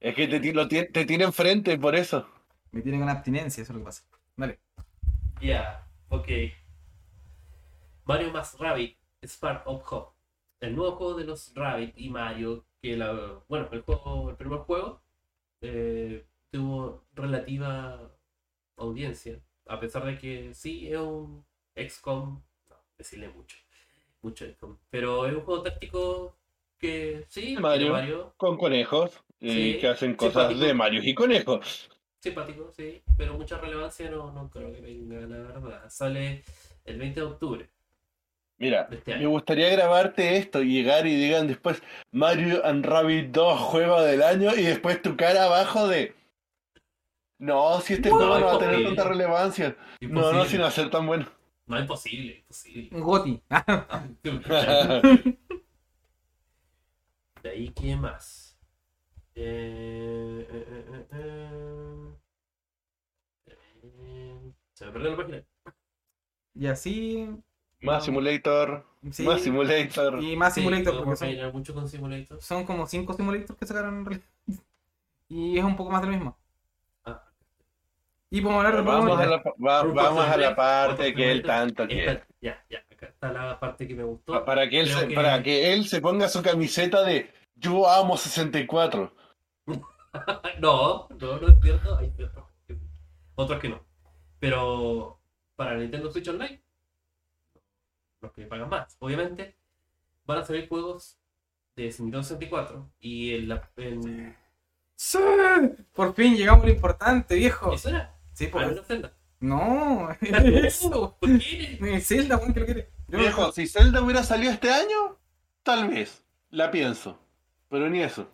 [SPEAKER 2] Es que te, lo ti- te tiene enfrente, por eso.
[SPEAKER 3] Me tienen una abstinencia, eso es lo que pasa. Dale.
[SPEAKER 1] Ya, ok. Mario más Rabbit, Spark of Hope. El nuevo juego de los Rabbit y Mario, que la, bueno, el juego, el primer juego eh, tuvo relativa audiencia, a pesar de que sí es un XCOM, no, decirle mucho, mucho XCOM, pero es un juego táctico que sí,
[SPEAKER 2] Mario. Con conejos. Y
[SPEAKER 1] Sí,
[SPEAKER 2] que hacen cosas
[SPEAKER 1] simpático.
[SPEAKER 2] de Mario y conejos.
[SPEAKER 1] simpático, sí, pero mucha relevancia no, no creo que venga, la verdad. Sale el 20 de octubre
[SPEAKER 2] Mira,
[SPEAKER 1] este
[SPEAKER 2] me gustaría grabarte esto y llegar y digan después Mario and Rabbit 2 juego del año y después tu cara abajo de... No, si este
[SPEAKER 1] No,
[SPEAKER 2] juego no va a
[SPEAKER 1] es
[SPEAKER 2] tener
[SPEAKER 1] posible.
[SPEAKER 2] tanta relevancia. No, no,
[SPEAKER 1] Imposible.
[SPEAKER 2] sin hacer tan bueno.
[SPEAKER 1] No, imposible, imposible.
[SPEAKER 3] Un Goti.
[SPEAKER 1] De ahí, ¿qué más? Eh, eh, eh, eh, eh. Eh, Se me perdió la página.
[SPEAKER 3] y así.
[SPEAKER 2] Más Simulator,
[SPEAKER 3] Sí.
[SPEAKER 2] más Simulator.
[SPEAKER 3] Y más
[SPEAKER 1] Sí,
[SPEAKER 3] simulator, porque son,
[SPEAKER 1] mucho con Simulator.
[SPEAKER 3] son como 5 simulators que sacaron en realidad. Y es un poco más de lo mismo.
[SPEAKER 1] Ah.
[SPEAKER 3] Y podemos hablar de
[SPEAKER 2] Vamos a la, va- vamos a la parte que él tanto quiere.
[SPEAKER 1] Ya, ya, acá está la parte que me gustó.
[SPEAKER 2] Pa- Para que, él se,
[SPEAKER 1] que-
[SPEAKER 2] para que él se ponga su camiseta de Yo amo 64.
[SPEAKER 1] no, no, no es cierto. Hay otros que, otros que no. Pero para Nintendo Switch Online, los que pagan más, obviamente, van a salir juegos de Nintendo 64 y en la. En...
[SPEAKER 3] ¡Sí! Por fin llegamos a lo importante, viejo.
[SPEAKER 1] ¿Eso era?
[SPEAKER 3] Sí,
[SPEAKER 1] Ah,
[SPEAKER 3] pues.
[SPEAKER 1] no, Zelda.
[SPEAKER 3] No, eso.
[SPEAKER 1] ¿Por qué?
[SPEAKER 3] Es Zelda, weón, que lo quiere. Yo-
[SPEAKER 2] Viejo, si Zelda hubiera salido este año, tal vez. La pienso. Pero ni eso.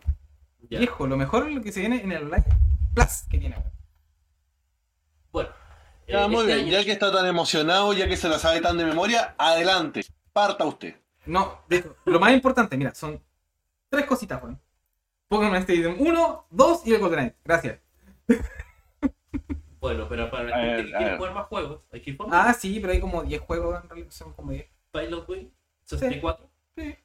[SPEAKER 1] Ya.
[SPEAKER 3] Viejo, lo mejor es lo que se viene en el Online Plus que tiene. weón.
[SPEAKER 1] Bueno.
[SPEAKER 2] Ya,
[SPEAKER 1] eh,
[SPEAKER 2] muy
[SPEAKER 1] este
[SPEAKER 2] bien.
[SPEAKER 1] año-
[SPEAKER 2] Ya que está tan emocionado, ya que se la sabe tan de memoria, adelante. Parta usted.
[SPEAKER 3] No, de lo más importante, mira, son tres cositas, weón. Pokémon Stadium 1, 2 y el Golden Knight. Gracias.
[SPEAKER 1] Bueno, pero para la gente que quiere jugar más juegos, hay que ir por
[SPEAKER 3] Ah, sí, pero hay como 10 juegos en realidad, son como 10.
[SPEAKER 1] Pilot Wing 64,
[SPEAKER 3] Sí.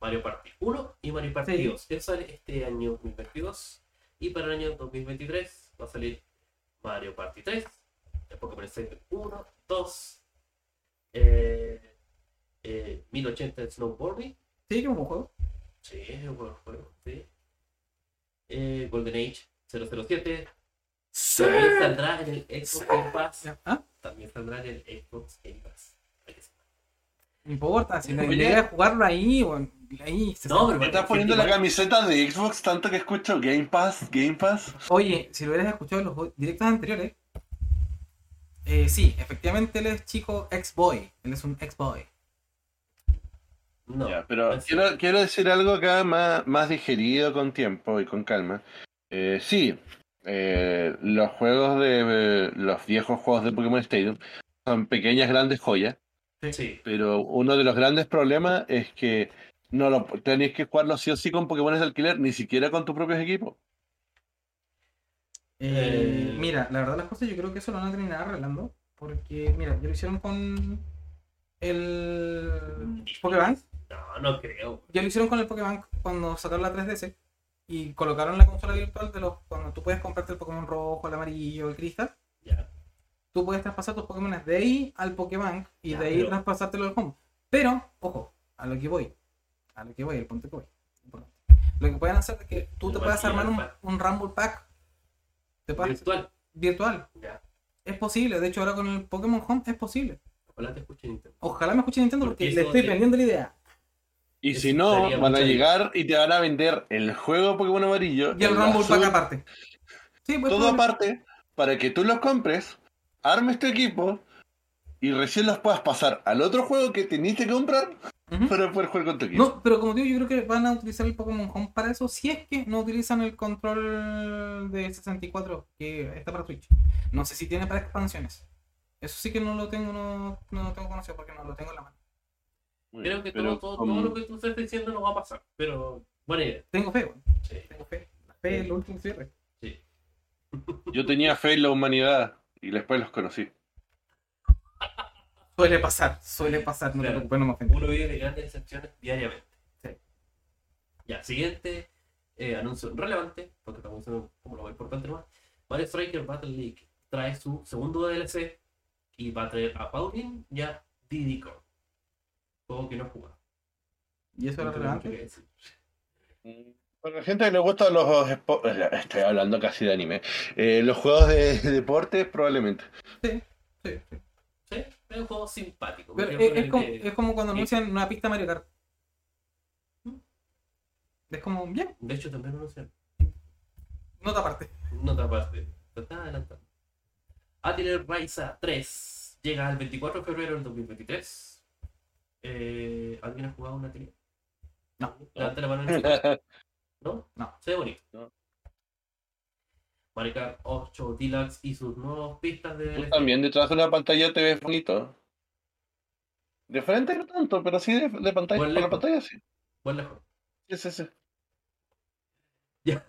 [SPEAKER 1] Mario Party 1 y Mario Party
[SPEAKER 3] Sí.
[SPEAKER 1] 2. Eso sale este año 2022. Y para el año 2023 va a salir Mario Party 3, el Pokémon Stadium 1, 2, eh, eh, 1080 Snowboarding.
[SPEAKER 3] Sí, que un buen juego.
[SPEAKER 1] Sí, es un buen juego. Sí. Eh, Golden Age 007. También saldrá en el Xbox Game Pass.
[SPEAKER 3] ¿Ah?
[SPEAKER 1] También saldrá en el Xbox Game Pass.
[SPEAKER 3] No importa, si la idea es jugarlo ahí, weón. Ahí. se
[SPEAKER 1] No, pero
[SPEAKER 2] ¿Me estás poniendo la camiseta de Xbox tanto que escucho Game Pass, Game Pass?
[SPEAKER 3] Oye, si lo hubieras escuchado en los directos anteriores, eh, sí, efectivamente él es chico ex-boy. Él es un ex-boy.
[SPEAKER 1] No,
[SPEAKER 2] Ya, pero quiero, quiero decir algo acá más, más digerido con tiempo y con calma. Eh, sí, eh, los juegos de eh, los viejos juegos de Pokémon Stadium son pequeñas grandes joyas,
[SPEAKER 1] Sí,
[SPEAKER 2] pero uno de los grandes problemas es que no lo tenéis que jugarlo sí o sí con Pokémon de alquiler, ni siquiera con tus propios equipos.
[SPEAKER 3] Eh,
[SPEAKER 1] Eh.
[SPEAKER 3] Mira, la verdad las cosas yo creo que eso lo van a terminar arreglando. Porque, mira, ya lo hicieron con el Pokébank.
[SPEAKER 1] no, no creo.
[SPEAKER 3] Ya lo hicieron con el Pokébank cuando sacaron la 3DS. Y colocaron la consola virtual de los. Cuando tú puedes comprarte el Pokémon rojo, el amarillo, el cristal.
[SPEAKER 1] Ya.
[SPEAKER 3] Tú puedes traspasar tus Pokémon de ahí al Pokébank y
[SPEAKER 1] Ya,
[SPEAKER 3] de ahí
[SPEAKER 1] pero-
[SPEAKER 3] traspasártelo al home. Pero, ojo, a lo que voy. A lo que voy, el punto que voy. Lo que pueden hacer es que tú te puedas armar un, un Rumble Pack. Te
[SPEAKER 1] Virtual.
[SPEAKER 3] virtual.
[SPEAKER 1] Ya.
[SPEAKER 3] Es posible. De hecho, ahora con el Pokémon Home es posible.
[SPEAKER 1] Ojalá te escuche Nintendo.
[SPEAKER 3] Ojalá me escuche Nintendo porque,
[SPEAKER 1] Porque
[SPEAKER 3] le estoy vendiendo la idea.
[SPEAKER 2] Y
[SPEAKER 1] Eso
[SPEAKER 2] si no, van a llegar y te van a vender el juego Pokémon amarillo,
[SPEAKER 3] Y el Rumble
[SPEAKER 2] azul,
[SPEAKER 3] Pack aparte. Sí, pues,
[SPEAKER 2] Todo aparte para que tú los compres, armes tu equipo y recién los puedas pasar al otro juego que teniste que comprar
[SPEAKER 3] Ujú.
[SPEAKER 2] para poder jugar con tu equipo.
[SPEAKER 3] No, pero como digo, yo creo que van a utilizar el Pokémon Home para eso, si es que no utilizan el control de 64 que está para Switch. No sé si tiene para expansiones. Eso sí que no lo tengo, no, no lo tengo conocido porque no lo tengo en la mano.
[SPEAKER 1] Creo que
[SPEAKER 2] pero
[SPEAKER 1] todo, todo, lo que tú estás diciendo no va a pasar. Pero, buena idea.
[SPEAKER 3] Tengo fe, weón.
[SPEAKER 1] Sí.
[SPEAKER 3] tengo fe. La fe es lo último cierre.
[SPEAKER 2] Yo tenía fe en la humanidad y después los conocí.
[SPEAKER 3] Suele pasar, suele pasar, no te
[SPEAKER 1] Claro.
[SPEAKER 3] preocupes, no me ofendas.
[SPEAKER 1] Uno vive de grandes decepciones diariamente.
[SPEAKER 3] Sí.
[SPEAKER 1] Ya, siguiente eh, anuncio relevante, porque estamos diciendo como lo más importante nomás. Mario Striker Battle League trae su segundo DLC y va a traer a Pauline y a Diddy Kong. Juego que no he jugado.
[SPEAKER 3] ¿Y eso era
[SPEAKER 1] No mucho
[SPEAKER 3] relevante?
[SPEAKER 2] Para la gente que le gustan los eh, estoy hablando casi de anime. Eh, los juegos de, deporte, probablemente.
[SPEAKER 3] Sí, sí.
[SPEAKER 1] Sí, es un juego simpático.
[SPEAKER 3] Pero es, es como,
[SPEAKER 1] que-
[SPEAKER 3] es como cuando anuncian una pista Mario Kart. Es como, bien,
[SPEAKER 1] De hecho, también sé.
[SPEAKER 3] nota aparte.
[SPEAKER 1] Nota aparte. Te adelantando. Atelier Raiza 3 llega el 24 de febrero del 2023. Eh, ¿Alguien ha jugado un Atelier?
[SPEAKER 3] No.
[SPEAKER 1] Levanta la mano en el sitio. ¿No?
[SPEAKER 3] No.
[SPEAKER 1] Se ve bonito.
[SPEAKER 2] No.
[SPEAKER 1] Mario Kart 8 Deluxe y sus nuevas pistas de DLC.
[SPEAKER 2] también detrás de una pantalla te ves bonito. De frente no tanto, pero sí de, de pantalla.
[SPEAKER 1] Buen
[SPEAKER 2] Por la pantalla sí.
[SPEAKER 1] Buen lejos.
[SPEAKER 2] Sí, sí, sí.
[SPEAKER 1] Ya.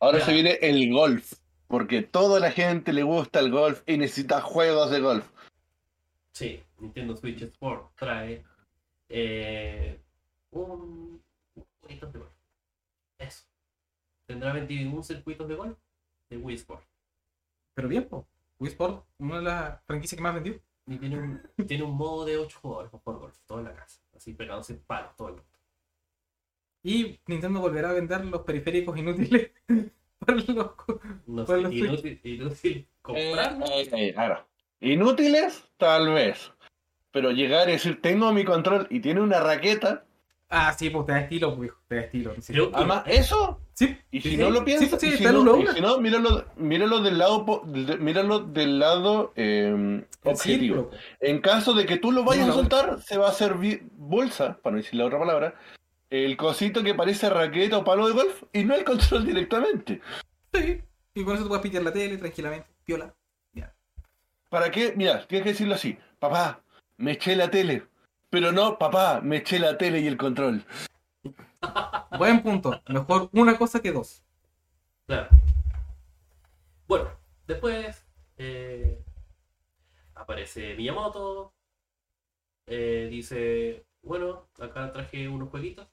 [SPEAKER 2] Ahora
[SPEAKER 1] Ya.
[SPEAKER 2] se viene el golf. Porque toda la gente le gusta el golf y necesita juegos de golf.
[SPEAKER 1] Sí, Nintendo Switch Sport trae eh, un de golf. Eso. Tendrá 21 circuitos de golf de Wii Sport.
[SPEAKER 3] Pero bien, po. Wii Sport, una de las franquicias que más vendió.
[SPEAKER 1] Y tiene un, tiene un modo de 8 jugadores jugar golf, toda la casa. Así pegados en palos todo el mundo.
[SPEAKER 3] Y Nintendo volverá a vender los periféricos inútiles para los co-
[SPEAKER 1] No
[SPEAKER 3] Para
[SPEAKER 1] sé,
[SPEAKER 3] los
[SPEAKER 1] inútil, inútil.
[SPEAKER 2] Eh, eh, ahora, inútiles, tal vez. Pero llegar y decir, tengo mi control y tiene una raqueta.
[SPEAKER 3] Ah, sí, pues te da estilo, pues, hijo, te da estilo. Sí,
[SPEAKER 2] Además, eso.
[SPEAKER 3] sí,
[SPEAKER 2] Y si
[SPEAKER 3] sí,
[SPEAKER 2] no
[SPEAKER 3] sí.
[SPEAKER 2] lo piensas,
[SPEAKER 3] Sí,
[SPEAKER 2] y
[SPEAKER 3] sí,
[SPEAKER 2] si no, y si no, míralo, míralo del lado, míralo del lado eh, objetivo.
[SPEAKER 3] po.
[SPEAKER 2] En caso de que tú lo vayas a
[SPEAKER 3] No.
[SPEAKER 2] soltar, se va a hacer bolsa, para no decir la otra palabra, el cosito que parece raqueta o palo de golf y no el control directamente.
[SPEAKER 3] Sí. Y con eso tú puedes pitear la tele tranquilamente. Piola.
[SPEAKER 2] ¿Para qué? Mira, tienes que decirlo así. Papá, me eché la tele. Pero no, papá, me eché la tele y el control.
[SPEAKER 3] Buen punto. Mejor una cosa que dos.
[SPEAKER 1] Claro. Bueno, después eh, aparece Miyamoto. eh, dice, bueno, acá traje unos jueguitos.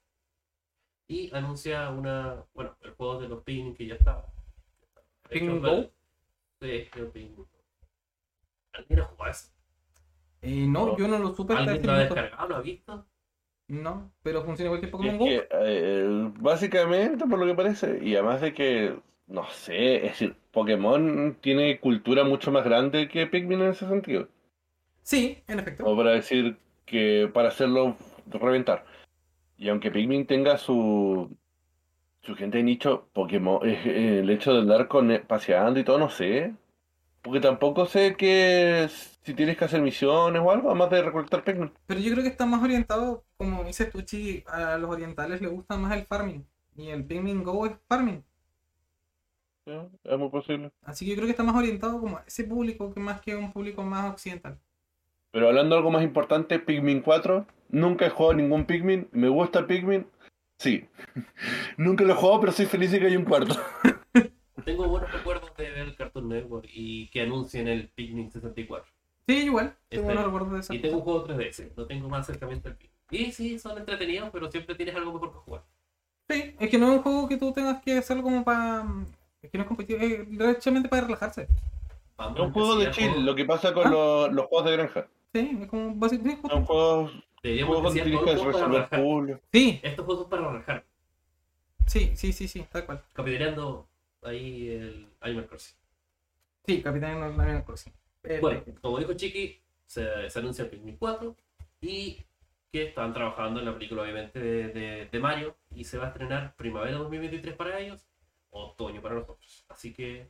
[SPEAKER 1] Y anuncia una, bueno, el juego de los Pikmin que ya estaba. Hecho,
[SPEAKER 3] Go?
[SPEAKER 1] Sí, el Pikmin Go. ¿Alguien ha jugado eso?
[SPEAKER 3] Eh, no, yo no lo supe
[SPEAKER 1] ¿Alguien lo ha descargado? ¿Lo ha visto?
[SPEAKER 3] No, pero funciona igual que Pokémon Go.
[SPEAKER 2] que, eh, básicamente, por lo que parece, y además de que, no sé, es decir, Pokémon tiene cultura mucho más grande que Pikmin en ese sentido.
[SPEAKER 3] Sí, en efecto.
[SPEAKER 2] O para decir que para hacerlo reventar. Y aunque Pikmin tenga su su gente de nicho, Pokémon, eh, el hecho de andar con, paseando y todo, no sé. Porque tampoco sé que si tienes que hacer misiones o algo, además de recolectar Pikmin.
[SPEAKER 3] Pero yo creo que está más orientado, como dices tú, Chi, a los orientales les gusta más el farming. Y el Pikmin Go es farming.
[SPEAKER 2] Sí, Es muy posible.
[SPEAKER 3] Así que yo creo que está más orientado como a ese público que más que un público más occidental.
[SPEAKER 2] Pero hablando de algo más importante, Pikmin 4, nunca he jugado ningún Pikmin. ¿Me gusta Pikmin? Sí. nunca lo he jugado, pero soy feliz de que hay un cuarto.
[SPEAKER 1] Tengo buenos recuerdos de ver Cartoon Network y que anuncien el Pikmin 64.
[SPEAKER 3] Sí, igual. Tengo
[SPEAKER 1] Este,
[SPEAKER 3] buenos recuerdos de eso.
[SPEAKER 1] Y tengo un juego 3DS, no tengo más acercamiento al Pikmin. Y sí, son entretenidos, pero siempre tienes algo mejor que jugar.
[SPEAKER 3] Sí, es que no es un juego que tú tengas que hacerlo como para. Es que no es competitivo, es derechamente para relajarse.
[SPEAKER 1] Vamos
[SPEAKER 2] Es un juego de chill, lo que pasa con
[SPEAKER 3] Ah.
[SPEAKER 2] los, los juegos de granja.
[SPEAKER 3] Sí, es como básicamente.
[SPEAKER 2] Son juegos,
[SPEAKER 1] Deberíamos
[SPEAKER 2] juegos
[SPEAKER 1] investigar
[SPEAKER 2] tienes que resolver puzzles.
[SPEAKER 3] Sí,
[SPEAKER 1] Estos juegos para relajar.
[SPEAKER 3] sí, sí, sí, sí, tal cual.
[SPEAKER 1] Capitaneando ahí el Animal Crossing.
[SPEAKER 3] Sí, Capitán Animal Crossing.
[SPEAKER 1] Bueno, como dijo Chiqui, se, se anuncia el Pikmin 4 y que están trabajando en la película obviamente de, de- de Mario y se va a estrenar primavera 2023 para ellos otoño para nosotros. Así que,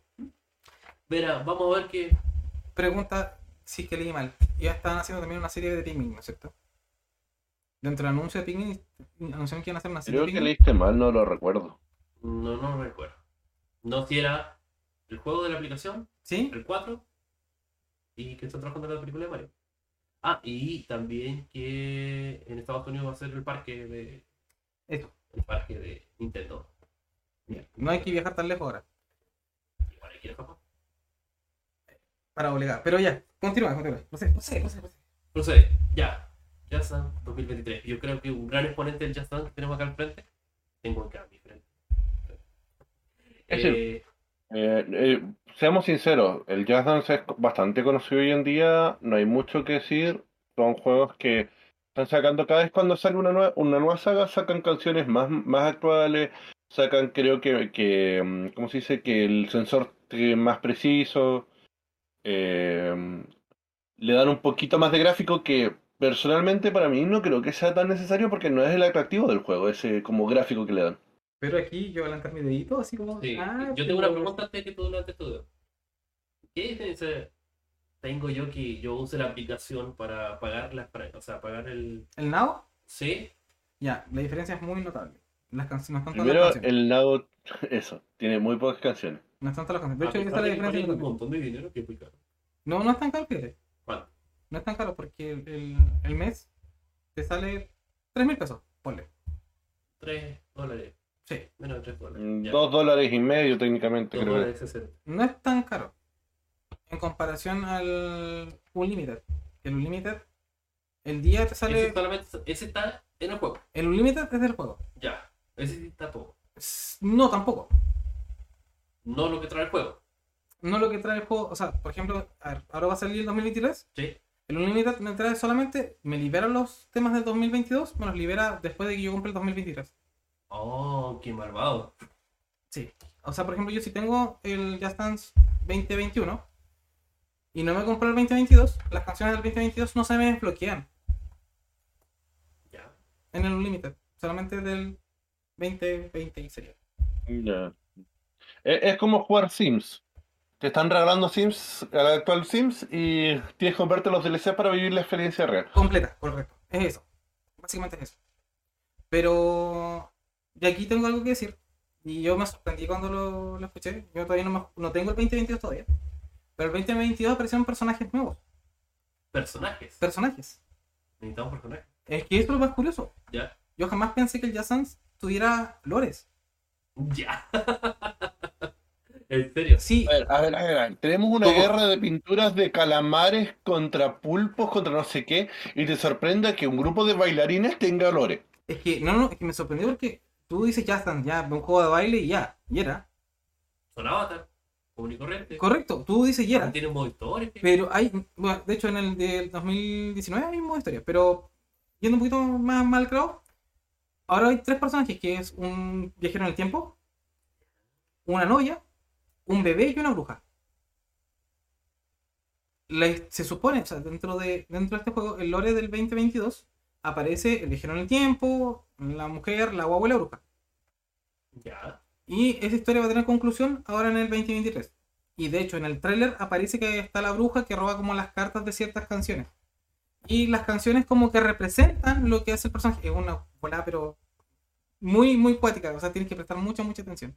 [SPEAKER 1] verá, vamos a ver qué.
[SPEAKER 3] Pregunta si es que leí mal. Ya estaban haciendo también una serie de Pikmin, ¿no es cierto? Dentro del anuncio de Pikmin, anunciaron que iban a hacer una serie
[SPEAKER 2] Creo
[SPEAKER 3] de
[SPEAKER 2] que
[SPEAKER 3] Pikmin.
[SPEAKER 2] leíste mal, no lo recuerdo.
[SPEAKER 1] No, no recuerdo. No si era el juego de la aplicación,
[SPEAKER 3] ¿Sí?
[SPEAKER 1] el 4, y que está trabajando en la película de Mario. Ah, y también que en Estados Unidos va a ser el parque de.
[SPEAKER 3] Eso.
[SPEAKER 1] El parque de Nintendo.
[SPEAKER 3] No hay que viajar tan lejos ahora
[SPEAKER 1] Igual hay que ir a Japón.
[SPEAKER 3] para obligar. Pero ya, continúa, continúa. No sé, no sé, no sé. no sé.
[SPEAKER 1] Procede, ya. Dance 2023. Yo creo que un gran exponente del Dance que tenemos acá al frente. Tengo mi frente. Eh,
[SPEAKER 2] Eh, eh, seamos sinceros, el Jazz Dance es bastante conocido hoy en día, no hay mucho que decir, son juegos que están sacando cada vez cuando sale una nueva, una nueva saga, sacan canciones más, más actuales, sacan creo que, que, mm, ¿cómo se dice? Que el sensor más preciso, eh, le dan un poquito más de gráfico que personalmente para mí no creo que sea tan necesario porque no es el atractivo del juego, ese como gráfico que le dan.
[SPEAKER 3] Pero aquí yo voy a levantar mi dedito, así como.
[SPEAKER 1] sí.
[SPEAKER 3] ah,
[SPEAKER 1] Yo tengo una pregunta antes que tú levantes tu dedo. ¿Qué diferencia tengo yo que yo use la aplicación para pagar las, para- o sea, pagar el
[SPEAKER 3] ¿El Now?
[SPEAKER 1] C?
[SPEAKER 3] Ya, la diferencia es muy notable. Las canciones, no están todas
[SPEAKER 2] Primero,
[SPEAKER 3] las canciones.
[SPEAKER 2] el lado, eso, tiene muy pocas canciones.
[SPEAKER 3] No están todas las canciones. De hecho, ahí
[SPEAKER 1] pesar
[SPEAKER 3] está la
[SPEAKER 1] que
[SPEAKER 3] diferencia.
[SPEAKER 1] un montón de dinero que es muy caro.
[SPEAKER 3] No, no es tan caro, fíjate.
[SPEAKER 1] ¿Cuánto?
[SPEAKER 3] No es tan caro porque el, el, el mes te sale 3 mil pesos, ponle.
[SPEAKER 1] 3 dólares.
[SPEAKER 3] Sí,
[SPEAKER 1] Menos de 3 dólares.
[SPEAKER 2] Mm,
[SPEAKER 1] Ya.
[SPEAKER 2] Dos dólares y medio técnicamente,
[SPEAKER 1] Dos
[SPEAKER 2] creo.
[SPEAKER 1] dólares 60.
[SPEAKER 3] no es tan caro en comparación al Unlimited. El Unlimited, el día te
[SPEAKER 1] Ese,
[SPEAKER 3] sale.
[SPEAKER 1] solamente, ese está en el juego.
[SPEAKER 3] El Unlimited es del juego.
[SPEAKER 1] Ya. Ese está.
[SPEAKER 3] S- No, tampoco.
[SPEAKER 1] No lo que trae el juego.
[SPEAKER 3] No lo que trae el juego. O sea, por ejemplo, a ver, ahora va a salir el 2023.
[SPEAKER 1] Sí.
[SPEAKER 3] El Unlimited me trae solamente. Me libera los temas del 2022. Me los libera después de que yo compre el 2023.
[SPEAKER 1] Oh, qué malvado.
[SPEAKER 3] Sí. O sea, por ejemplo, yo si tengo el Just Dance 2021 y no me compré el 2022, las canciones del 2022 no se me desbloquean
[SPEAKER 1] Ya.
[SPEAKER 3] en el Unlimited. Solamente del 2020 sería.
[SPEAKER 2] Ya. Es, es como jugar Sims. Te están regalando Sims, el actual Sims, y tienes que comprarte los DLC para vivir la experiencia real.
[SPEAKER 3] Completa, correcto. Es eso. Básicamente es eso. Pero de aquí tengo algo que decir. Y yo me sorprendí cuando lo, lo escuché. Yo todavía no, me- no tengo el 2022 todavía. Pero el 2022 aparecieron personajes nuevos.
[SPEAKER 1] Personajes.
[SPEAKER 3] Personajes.
[SPEAKER 1] Necesitamos personajes.
[SPEAKER 3] Es que eso es lo más curioso.
[SPEAKER 1] Ya.
[SPEAKER 3] Yo jamás pensé que el Dance tuviera lores.
[SPEAKER 1] Ya. en serio.
[SPEAKER 3] Sí,
[SPEAKER 2] A ver, a ver, a ver, a ver. Tenemos una
[SPEAKER 3] ¿Cómo?
[SPEAKER 2] guerra de pinturas de calamares contra pulpos, contra no sé qué, y te sorprende que un grupo de bailarines tenga olores.
[SPEAKER 3] es que no, no, es que me sorprendió porque tú dices Just Dance, ya, un juego de baile y ya, y era.
[SPEAKER 1] Son avatar. Común y corriente.
[SPEAKER 3] Correcto, tú dices y era.
[SPEAKER 1] Tiene modo historia.
[SPEAKER 3] Pero hay, bueno, de hecho en el del 2019 hay modo historia, pero yendo un poquito más mal creo, ahora hay tres personajes, que es un viajero en el tiempo, una novia, un bebé y una bruja. La- se supone, o sea, dentro de, dentro de este juego, el lore del 2022, aparece el viajero en el tiempo, la mujer, la guagua y la bruja.
[SPEAKER 1] Ya.
[SPEAKER 3] Y esa historia va a tener conclusión ahora en el 2023. Y de hecho, en el tráiler aparece que está la bruja que roba como las cartas de ciertas canciones. Y las canciones como que representan lo que hace el personaje. Es una bola, pero muy, muy poética. O sea, tienes que prestar mucha, mucha atención.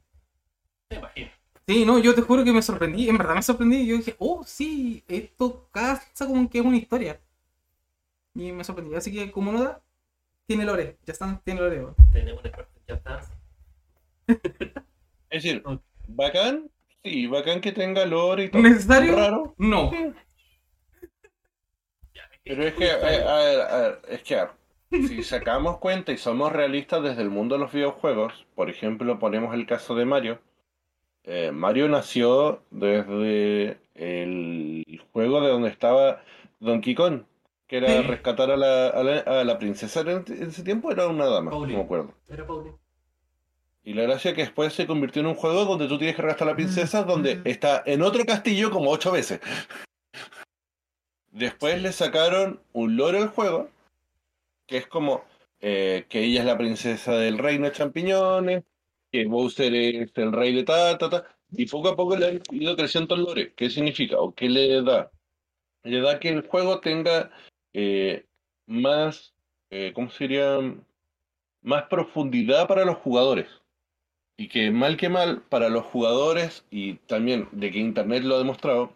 [SPEAKER 1] Me imagino.
[SPEAKER 3] Sí, no, yo te juro que me sorprendí. En verdad me sorprendí. Yo dije, oh, sí, esto casa como que es una historia. Y me sorprendí. Así que, como no da, tiene lore. Ya están, tiene lore. weón.
[SPEAKER 1] Tenemos un experto en Just Dance.
[SPEAKER 2] Es decir, bacán, sí, bacán que tenga lore y todo.
[SPEAKER 3] ¿Necesario?
[SPEAKER 2] Raro.
[SPEAKER 3] No.
[SPEAKER 2] Pero es que, a ver, a ver, es que, a ver, si sacamos cuenta y somos realistas desde el mundo de los videojuegos, por ejemplo, ponemos el caso de Mario. Eh, Mario nació desde el juego de donde estaba Donkey Kong, que era
[SPEAKER 3] Sí.
[SPEAKER 2] rescatar a la, a la, a la princesa en, en ese tiempo, era una dama, no
[SPEAKER 1] Pauline.
[SPEAKER 2] me acuerdo.
[SPEAKER 1] Era Paulín.
[SPEAKER 2] Y la gracia es que después se convirtió en un juego donde tú tienes que rescatar a la princesa, donde está en otro castillo como ocho veces. Después le sacaron un lore al juego, que es como eh, que ella es la princesa del reino de champiñones, que Bowser es el rey de ta, ta, ta, y poco a poco le han ido creciendo el lore. ¿Qué significa? ¿O qué le da? Le da que el juego tenga eh, más, eh, ¿cómo sería? Más profundidad para los jugadores. Y que mal que mal, para los jugadores, y también de que Internet lo ha demostrado,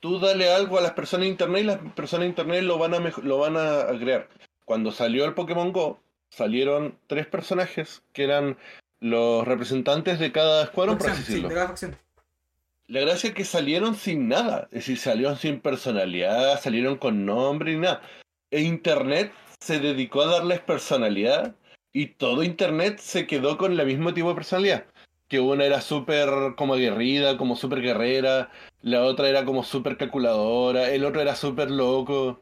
[SPEAKER 2] tú dale algo a las personas de Internet y las personas de Internet lo van a, lo van a, crear. Cuando salió el Pokémon Go, salieron tres personajes que eran los representantes de cada escuadrón, por
[SPEAKER 3] sí, de cada facción.
[SPEAKER 2] La gracia es que salieron sin nada, es decir, salieron sin personalidad, salieron con nombre ni nada. E Internet se dedicó a darles personalidad y todo Internet se quedó con el mismo tipo de personalidad. Que una era súper como aguerrida, como súper guerrera, la otra era como súper calculadora, el otro era súper loco.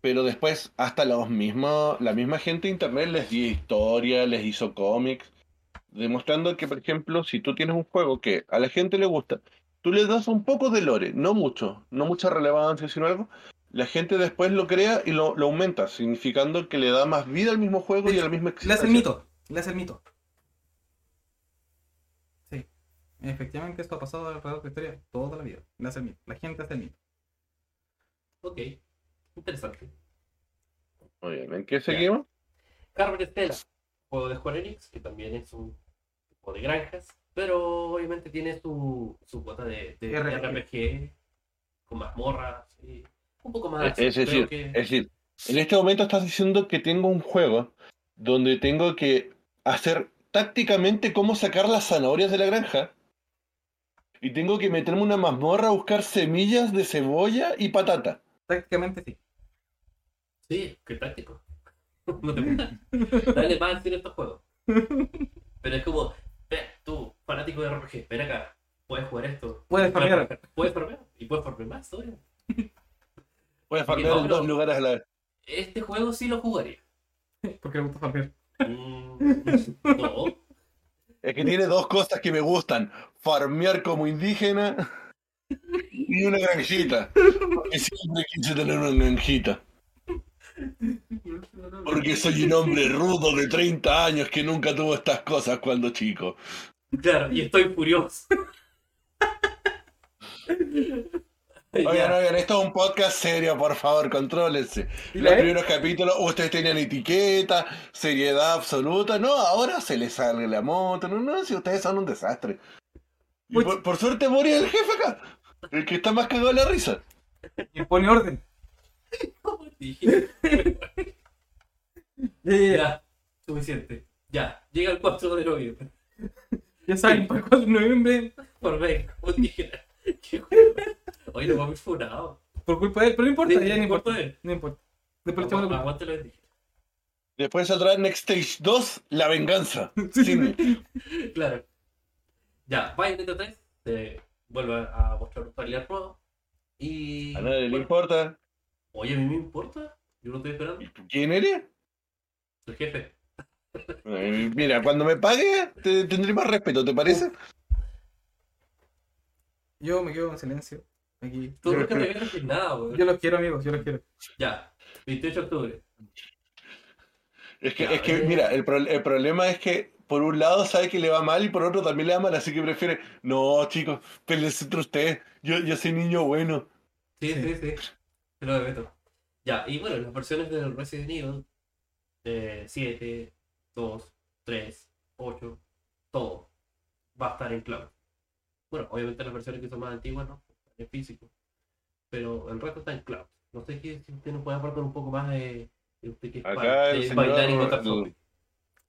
[SPEAKER 2] Pero después, hasta los mismos, la misma gente de Internet les dio historia, les hizo cómics, demostrando que, por ejemplo, si tú tienes un juego que a la gente le gusta, tú le das un poco de lore, no mucho, no mucha relevancia, sino algo, la gente después lo crea y lo, lo aumenta, significando que le da más vida al mismo juego y a la misma
[SPEAKER 3] Le hace el mito. Le hace el mito. Sí. Efectivamente, esto ha pasado alrededor de la historia toda la vida. Le hace el mito. La gente hace el mito.
[SPEAKER 1] Ok, interesante.
[SPEAKER 2] Muy bien, ¿en qué seguimos?
[SPEAKER 1] Carmen Stella, juego de Square Enix, que también es un tipo de granjas, pero obviamente tiene su, su cuota de, de
[SPEAKER 3] RPG.
[SPEAKER 1] RPG, con mazmorras, y un poco más de
[SPEAKER 2] Es decir,
[SPEAKER 1] que-
[SPEAKER 2] es decir, en este momento estás diciendo que tengo un juego donde tengo que hacer tácticamente cómo sacar las zanahorias de la granja. Y tengo que meterme una mazmorra a buscar semillas de cebolla y patata.
[SPEAKER 3] Prácticamente sí.
[SPEAKER 1] Sí, qué práctico. No te. Dale más a estos juegos. Pero es como, ve, tú, fanático de RPG, ven acá, puedes jugar esto.
[SPEAKER 3] Puedes farmear.
[SPEAKER 1] Puedes farmear. Y puedes farmear más todavía.
[SPEAKER 2] Puedes farmear
[SPEAKER 1] no,
[SPEAKER 2] en dos lugares a la vez.
[SPEAKER 1] Este juego sí lo jugaría.
[SPEAKER 3] Porque le gusta farmear.
[SPEAKER 1] Mm, no.
[SPEAKER 2] Es que tiene dos cosas que me gustan. Farmear como indígena y una granjita. Porque siempre quise tener una granjita. Porque soy un hombre rudo de 30 años que nunca tuvo estas cosas cuando chico.
[SPEAKER 1] Claro, y estoy furioso.
[SPEAKER 2] Oigan,
[SPEAKER 1] Ya.
[SPEAKER 2] oigan, esto es un podcast serio, por favor, contrólense.
[SPEAKER 3] ¿Y
[SPEAKER 2] Los primeros capítulos, ustedes tenían etiqueta, seriedad absoluta. No, ahora se les sale la moto. No, no, si ustedes son un desastre. Por, por suerte Boris es el jefe acá. El que está más cagado de la risa.
[SPEAKER 3] Y pone orden.
[SPEAKER 1] ¿Cómo dije?
[SPEAKER 3] Ya,
[SPEAKER 1] suficiente. Ya, llega el 4 de noviembre.
[SPEAKER 3] Ya saben, para el 4 de noviembre,
[SPEAKER 1] Por ver, como dije. Qué juego. Oye, no vamos funado.
[SPEAKER 3] por culpa de él. Pero no importa,
[SPEAKER 1] Sí,
[SPEAKER 3] ya no
[SPEAKER 1] por
[SPEAKER 3] importa.
[SPEAKER 1] culpa de él.
[SPEAKER 3] No importa. Después
[SPEAKER 1] lo que dije.
[SPEAKER 2] Después saldrá Next Stage 2, La Venganza. Sin-
[SPEAKER 1] Claro. Ya, Bayonetta 3 se vuelve a mostrar un trailer nuevo. Y.
[SPEAKER 2] A nadie le importa.
[SPEAKER 1] Oye, a mí me importa. Yo no estoy esperando.
[SPEAKER 2] ¿Quién eres?
[SPEAKER 1] El jefe.
[SPEAKER 2] Eh, Mira, cuando me pague, te, tendré más respeto, ¿te parece?
[SPEAKER 3] Yo me quedo en silencio. Aquí.
[SPEAKER 1] Tú nunca te ganas de nada, weón.
[SPEAKER 3] yo los quiero, amigos, yo los quiero.
[SPEAKER 1] Ya, 28 de octubre.
[SPEAKER 2] Es que,
[SPEAKER 1] Ya,
[SPEAKER 2] es que
[SPEAKER 1] eh.
[SPEAKER 2] mira, el, pro- el problema es que por un lado sabe que le va mal y por otro también le va mal, así que prefiere, no chicos, peleense entre ustedes, yo, yo soy niño bueno.
[SPEAKER 1] Sí, sí, sí. Lo meto. Ya, y bueno, las versiones del Resident Evil eh, 7, 2, 3, 8, todo va a estar en cloud. Bueno, obviamente las versiones que son más antiguas no, en físico, pero el resto está en cloud. No sé si usted nos puede aportar un poco más de, de usted que es
[SPEAKER 2] Acá
[SPEAKER 1] fan
[SPEAKER 2] el
[SPEAKER 1] de
[SPEAKER 2] señor-
[SPEAKER 1] bailar y matar
[SPEAKER 2] el-
[SPEAKER 1] zombies.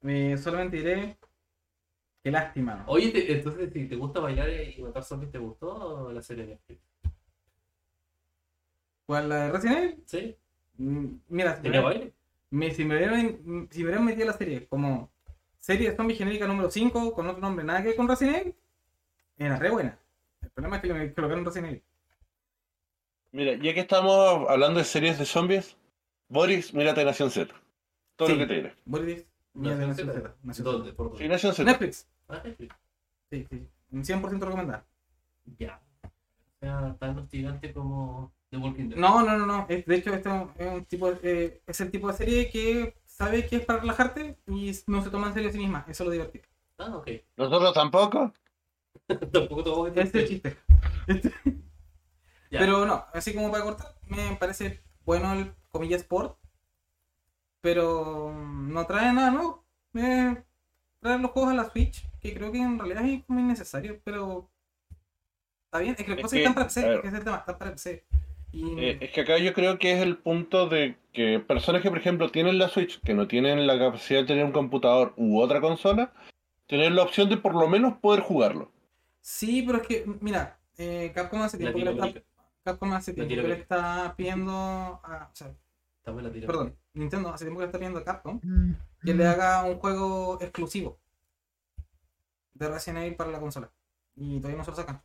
[SPEAKER 3] Eh, solamente diré. Qué lástima.
[SPEAKER 1] Oye, te- entonces si te gusta bailar y matar zombies, ¿te gustó la serie de Netflix?
[SPEAKER 3] ¿Cuál la de Resident Evil?
[SPEAKER 1] ¿Sí?
[SPEAKER 3] Mm, Mira, si me, me- si me hubieran si me metido la serie como serie de zombie genérica número 5 con otro nombre, nada que ver con Resident Evil, era re buena. El problema es que le colocaron Resident Evil.
[SPEAKER 2] Mira, ya que estamos hablando de series de zombies, Boris, mírate Nación Z. Todo
[SPEAKER 3] Sí.
[SPEAKER 2] lo que te diré.
[SPEAKER 3] Boris, mira de Nación Z. Nación Z.
[SPEAKER 1] ¿Dónde? ¿Por
[SPEAKER 2] Sí? Nación Z.
[SPEAKER 3] Netflix.
[SPEAKER 1] Ah, Netflix.
[SPEAKER 3] Sí, sí. 100% recomendada.
[SPEAKER 1] Ya. O sea, tan hostigante como The Walking Dead.
[SPEAKER 3] No, no, no, no. Es, de hecho, esto es un tipo de- eh, es el tipo de serie que sabe que es para relajarte y no se toma en serio a sí misma. Eso es lo divertido.
[SPEAKER 1] Ah, ok.
[SPEAKER 2] Nosotros tampoco.
[SPEAKER 1] Tampoco tomamos
[SPEAKER 3] Este es el chiste. Pero no, así como para cortar, me parece bueno el comillas sport. Pero mm, no trae nada nuevo. Me trae los juegos a la Switch, que creo que en realidad es muy innecesario, pero está bien. Es que las
[SPEAKER 2] Es
[SPEAKER 3] cosas
[SPEAKER 2] que,
[SPEAKER 3] están para PC,
[SPEAKER 2] ver.
[SPEAKER 3] que es el tema, están para PC. Y
[SPEAKER 2] Eh, es que acá yo creo que es el punto de que personas que, por ejemplo, tienen la Switch, que no tienen la capacidad de tener un computador u otra consola, tener la opción de por lo menos poder jugarlo.
[SPEAKER 3] sí, pero es que, mira, eh, Capcom hace tiempo que le está. Capcom hace tiempo que le está pidiendo a, o sea, perdón, Nintendo hace tiempo que le está pidiendo a Capcom que le haga un juego exclusivo de Resident Evil para la consola. Y todavía no se lo sacan.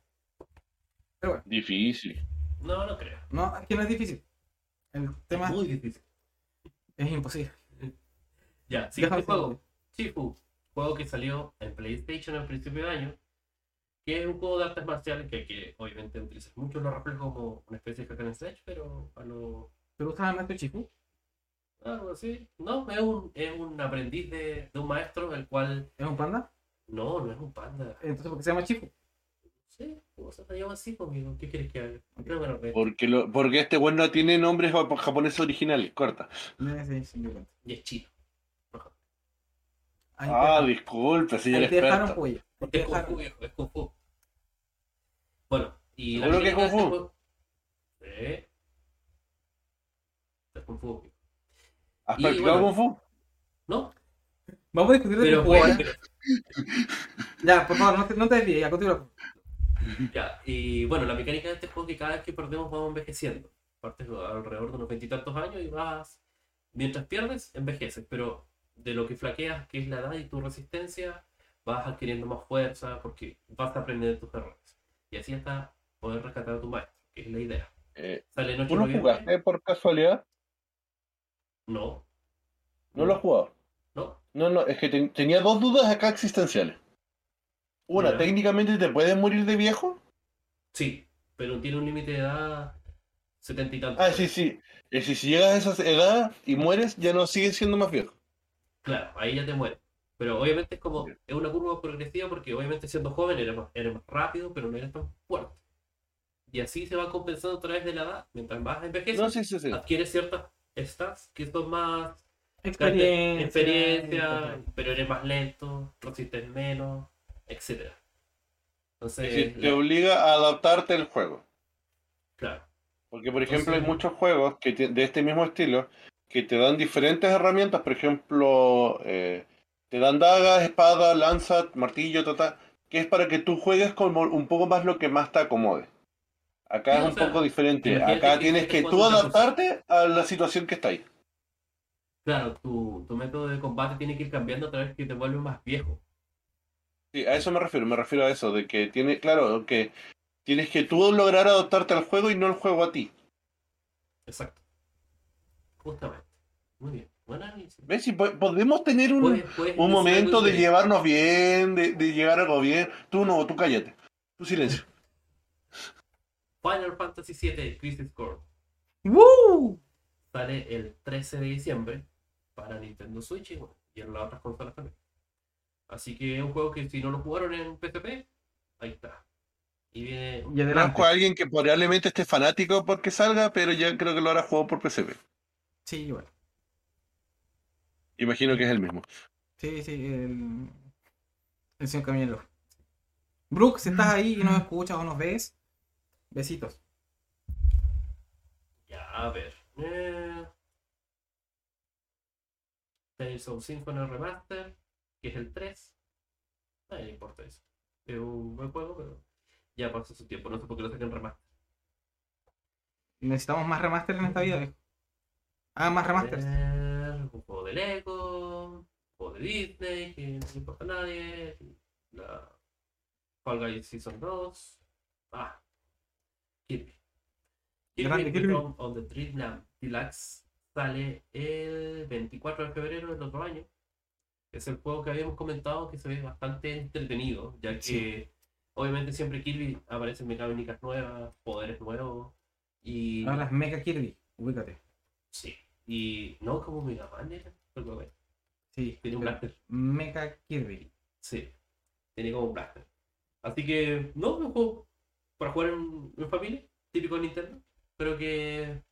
[SPEAKER 3] Pero bueno,
[SPEAKER 2] Difícil.
[SPEAKER 1] No, no creo.
[SPEAKER 3] no, es que no es difícil. El tema
[SPEAKER 1] Es muy difícil.
[SPEAKER 3] es imposible.
[SPEAKER 1] Ya, siguiente juego. Chifu. Juego que salió en PlayStation en principio de año. Que es un juego de artes marciales que, que obviamente utiliza mucho los reflejos como una especie de hack and slash, pero a lo.
[SPEAKER 3] ¿Pero usas a Maestro Chifu?
[SPEAKER 1] Algo así. No, es un, es un aprendiz de, de un maestro, el cual.
[SPEAKER 3] ¿Es un panda?
[SPEAKER 1] No, no es un panda.
[SPEAKER 3] Entonces, ¿por qué se llama Chifu?
[SPEAKER 1] Sí, ¿cómo se llama así conmigo? ¿Qué quieres que haga? Pero bueno, ve.
[SPEAKER 2] Porque, lo, porque este weón no tiene nombres jap- japoneses originales. Corta.
[SPEAKER 3] Sí, sí, sí, me cuento.
[SPEAKER 1] Y es chino.
[SPEAKER 3] Ahí
[SPEAKER 2] Ah, disculpe, señor
[SPEAKER 3] ahí te dejaron te
[SPEAKER 1] Es Kung
[SPEAKER 3] dejaron-
[SPEAKER 1] Fu, viejo, es Kung Fu. Bueno, y
[SPEAKER 2] ¿Seguro que es Kung Fu?
[SPEAKER 1] Sí. Es Kung Fu.
[SPEAKER 2] ¿Has practicado
[SPEAKER 1] bueno.
[SPEAKER 2] Kung Fu?
[SPEAKER 1] ¿No?
[SPEAKER 3] Vamos a discutir de
[SPEAKER 1] Pero,
[SPEAKER 3] Kung Fu ahora.
[SPEAKER 1] pero-
[SPEAKER 3] Ya, por favor, no te, no te desvíes, ya, continúa.
[SPEAKER 1] ya, y bueno, la mecánica de este juego es que cada vez que perdemos vamos envejeciendo. Partes alrededor de unos veintitantos años y vas. Mientras pierdes, envejeces, pero de lo que flaqueas, que es la edad y tu resistencia, vas adquiriendo más fuerza porque vas a aprender de tus errores. Y así hasta poder rescatar a tu maestro, que es la idea.
[SPEAKER 2] Eh,
[SPEAKER 1] Sale en 8
[SPEAKER 2] ¿Tú
[SPEAKER 1] de
[SPEAKER 2] lo jugaste por casualidad?
[SPEAKER 1] No.
[SPEAKER 2] No lo has jugado.
[SPEAKER 1] No.
[SPEAKER 2] No, no, es que ten- tenía dos dudas acá existenciales. Una,
[SPEAKER 1] Ya.
[SPEAKER 2] técnicamente te puedes morir de viejo.
[SPEAKER 1] Sí, pero tiene un límite de edad setenta y tantos.
[SPEAKER 2] Ah, sí, sí. Es decir, si llegas a esa edad y mueres, ya no sigues siendo más viejo.
[SPEAKER 1] Claro, ahí ya te mueres. Pero obviamente es como, es una curva progresiva porque obviamente siendo joven eres más, eres más rápido, pero no eres tan fuerte. Y así se va compensando a través de la edad. Mientras más envejeces,
[SPEAKER 2] No, sí, sí, sí.
[SPEAKER 1] adquieres ciertas stats que son más
[SPEAKER 3] Experiencia.
[SPEAKER 1] experiencia, pero eres más lento, resistes menos, etcétera.
[SPEAKER 2] Es
[SPEAKER 1] Entonces,
[SPEAKER 2] decir, te
[SPEAKER 1] la-
[SPEAKER 2] obliga a adaptarte al juego.
[SPEAKER 1] claro.
[SPEAKER 2] Porque, por ejemplo, hay muchos juegos que te- de este mismo estilo que te dan diferentes herramientas. Por ejemplo, eh, te dan dagas, espada, lanza, martillo, tata, que es para que tú juegues como un poco más lo que más te acomode. Acá es
[SPEAKER 1] o
[SPEAKER 2] un
[SPEAKER 1] sea,
[SPEAKER 2] poco diferente. Acá
[SPEAKER 1] que
[SPEAKER 2] tienes que tú adaptarte a la situación que está ahí.
[SPEAKER 1] Claro, tu, tu método de combate tiene que ir cambiando a través que te vuelves más viejo.
[SPEAKER 2] Sí, a eso me refiero, me refiero a eso, de que tiene, claro, que tienes que tú lograr adaptarte al juego y no el juego a ti.
[SPEAKER 1] Exacto. Justamente. Muy bien.
[SPEAKER 2] ¿Ves? Si po- podemos tener un,
[SPEAKER 1] Puedes- puedes
[SPEAKER 2] un momento de llevarnos bien, de, de llegar a algo bien. Tú no, tú cállate. Tú silencio.
[SPEAKER 1] Final Fantasy VII Crisis Core
[SPEAKER 3] ¡Woo!
[SPEAKER 1] sale el 13 de diciembre para Nintendo Switch y, bueno, y en las otras consolas también. Así que es un juego que si no lo jugaron en PSP, ahí está. Y viene.
[SPEAKER 3] Y adelante.
[SPEAKER 2] A alguien que probablemente esté fanático porque salga, pero ya creo que lo hará jugado por PCP.
[SPEAKER 3] Sí, igual.
[SPEAKER 2] Imagino que es el mismo.
[SPEAKER 3] Sí, sí, el, el señor Camilo. Brooke, si estás ahí y nos escuchas o nos ves, besitos.
[SPEAKER 1] Ya, a ver. Eh... Tales of Symphony Remaster, que es el 3. A nadie le importa eso. Es un buen juego, pero ya pasó su tiempo. No sé por qué lo sacan remaster.
[SPEAKER 3] Necesitamos más remaster en esta vida, viejo. Ah, más remasters.
[SPEAKER 1] Un juego de Lego, un juego de Disney, que no le importa a nadie. La Fall Guys Season 2. Ah, Kirby. Kirby,
[SPEAKER 3] Kirby.
[SPEAKER 1] Of the Dreamland Deluxe sale el 24 de febrero del otro año. Es el juego que habíamos comentado que se ve bastante entretenido, ya que
[SPEAKER 3] Sí.
[SPEAKER 1] obviamente siempre Kirby aparecen mecánicas nuevas, poderes nuevos. Y
[SPEAKER 3] Ahora es Mega Kirby, ubícate.
[SPEAKER 1] Sí. Y no como Mega Man era. Pero bueno,
[SPEAKER 3] Sí,
[SPEAKER 1] tiene un blaster.
[SPEAKER 3] Mega Kirby.
[SPEAKER 1] Sí. Tenía como un blaster. Así que, no, un juego para jugar en, en familia, típico de Nintendo. Pero que,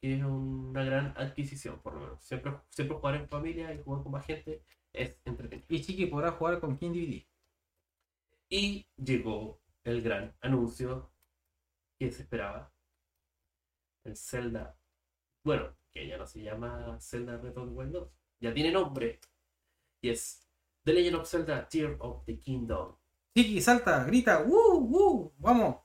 [SPEAKER 1] que es una gran adquisición, por lo menos. Siempre, siempre jugar en familia y jugar con más gente es entretenido.
[SPEAKER 3] Y Chiqui podrá jugar con King DVD.
[SPEAKER 1] Y llegó el gran anuncio que se esperaba. El Zelda. Bueno, que ya no se llama Zelda Breath of the Wild 2. Ya tiene nombre. Y es The Legend of Zelda Tear of the Kingdom.
[SPEAKER 3] Chiqui, salta, grita, ¡Woo! ¡Woo! ¡Vamos!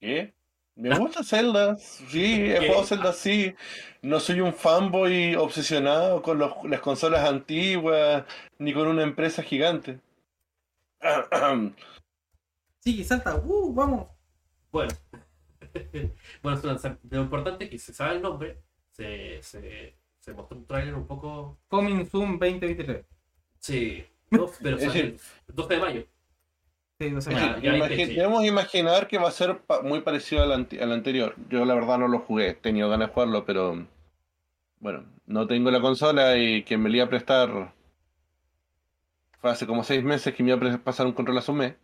[SPEAKER 2] ¿Qué? Me gusta Zelda, sí, he jugado Zelda, sí. No soy un fanboy obsesionado con los- las consolas antiguas, ni con una empresa gigante.
[SPEAKER 3] Chiqui, salta, ¡Woo! ¡Vamos!
[SPEAKER 1] Bueno. bueno, lo importante es que se sabe el nombre. Se, se, se mostró un tráiler un poco.
[SPEAKER 3] Coming Zoom 2023.
[SPEAKER 1] Sí. no, pero
[SPEAKER 2] Es
[SPEAKER 1] sale el 12 de mayo.
[SPEAKER 3] Sí, no sé.
[SPEAKER 1] Ya,
[SPEAKER 2] debemos imaginar que va a ser pa- muy parecido al, anti- al anterior. Yo la verdad no lo jugué, he tenido ganas de jugarlo, pero bueno, no tengo la consola y quien me la iba a prestar fue hace como seis meses que me iba a pasar un control hace un mes.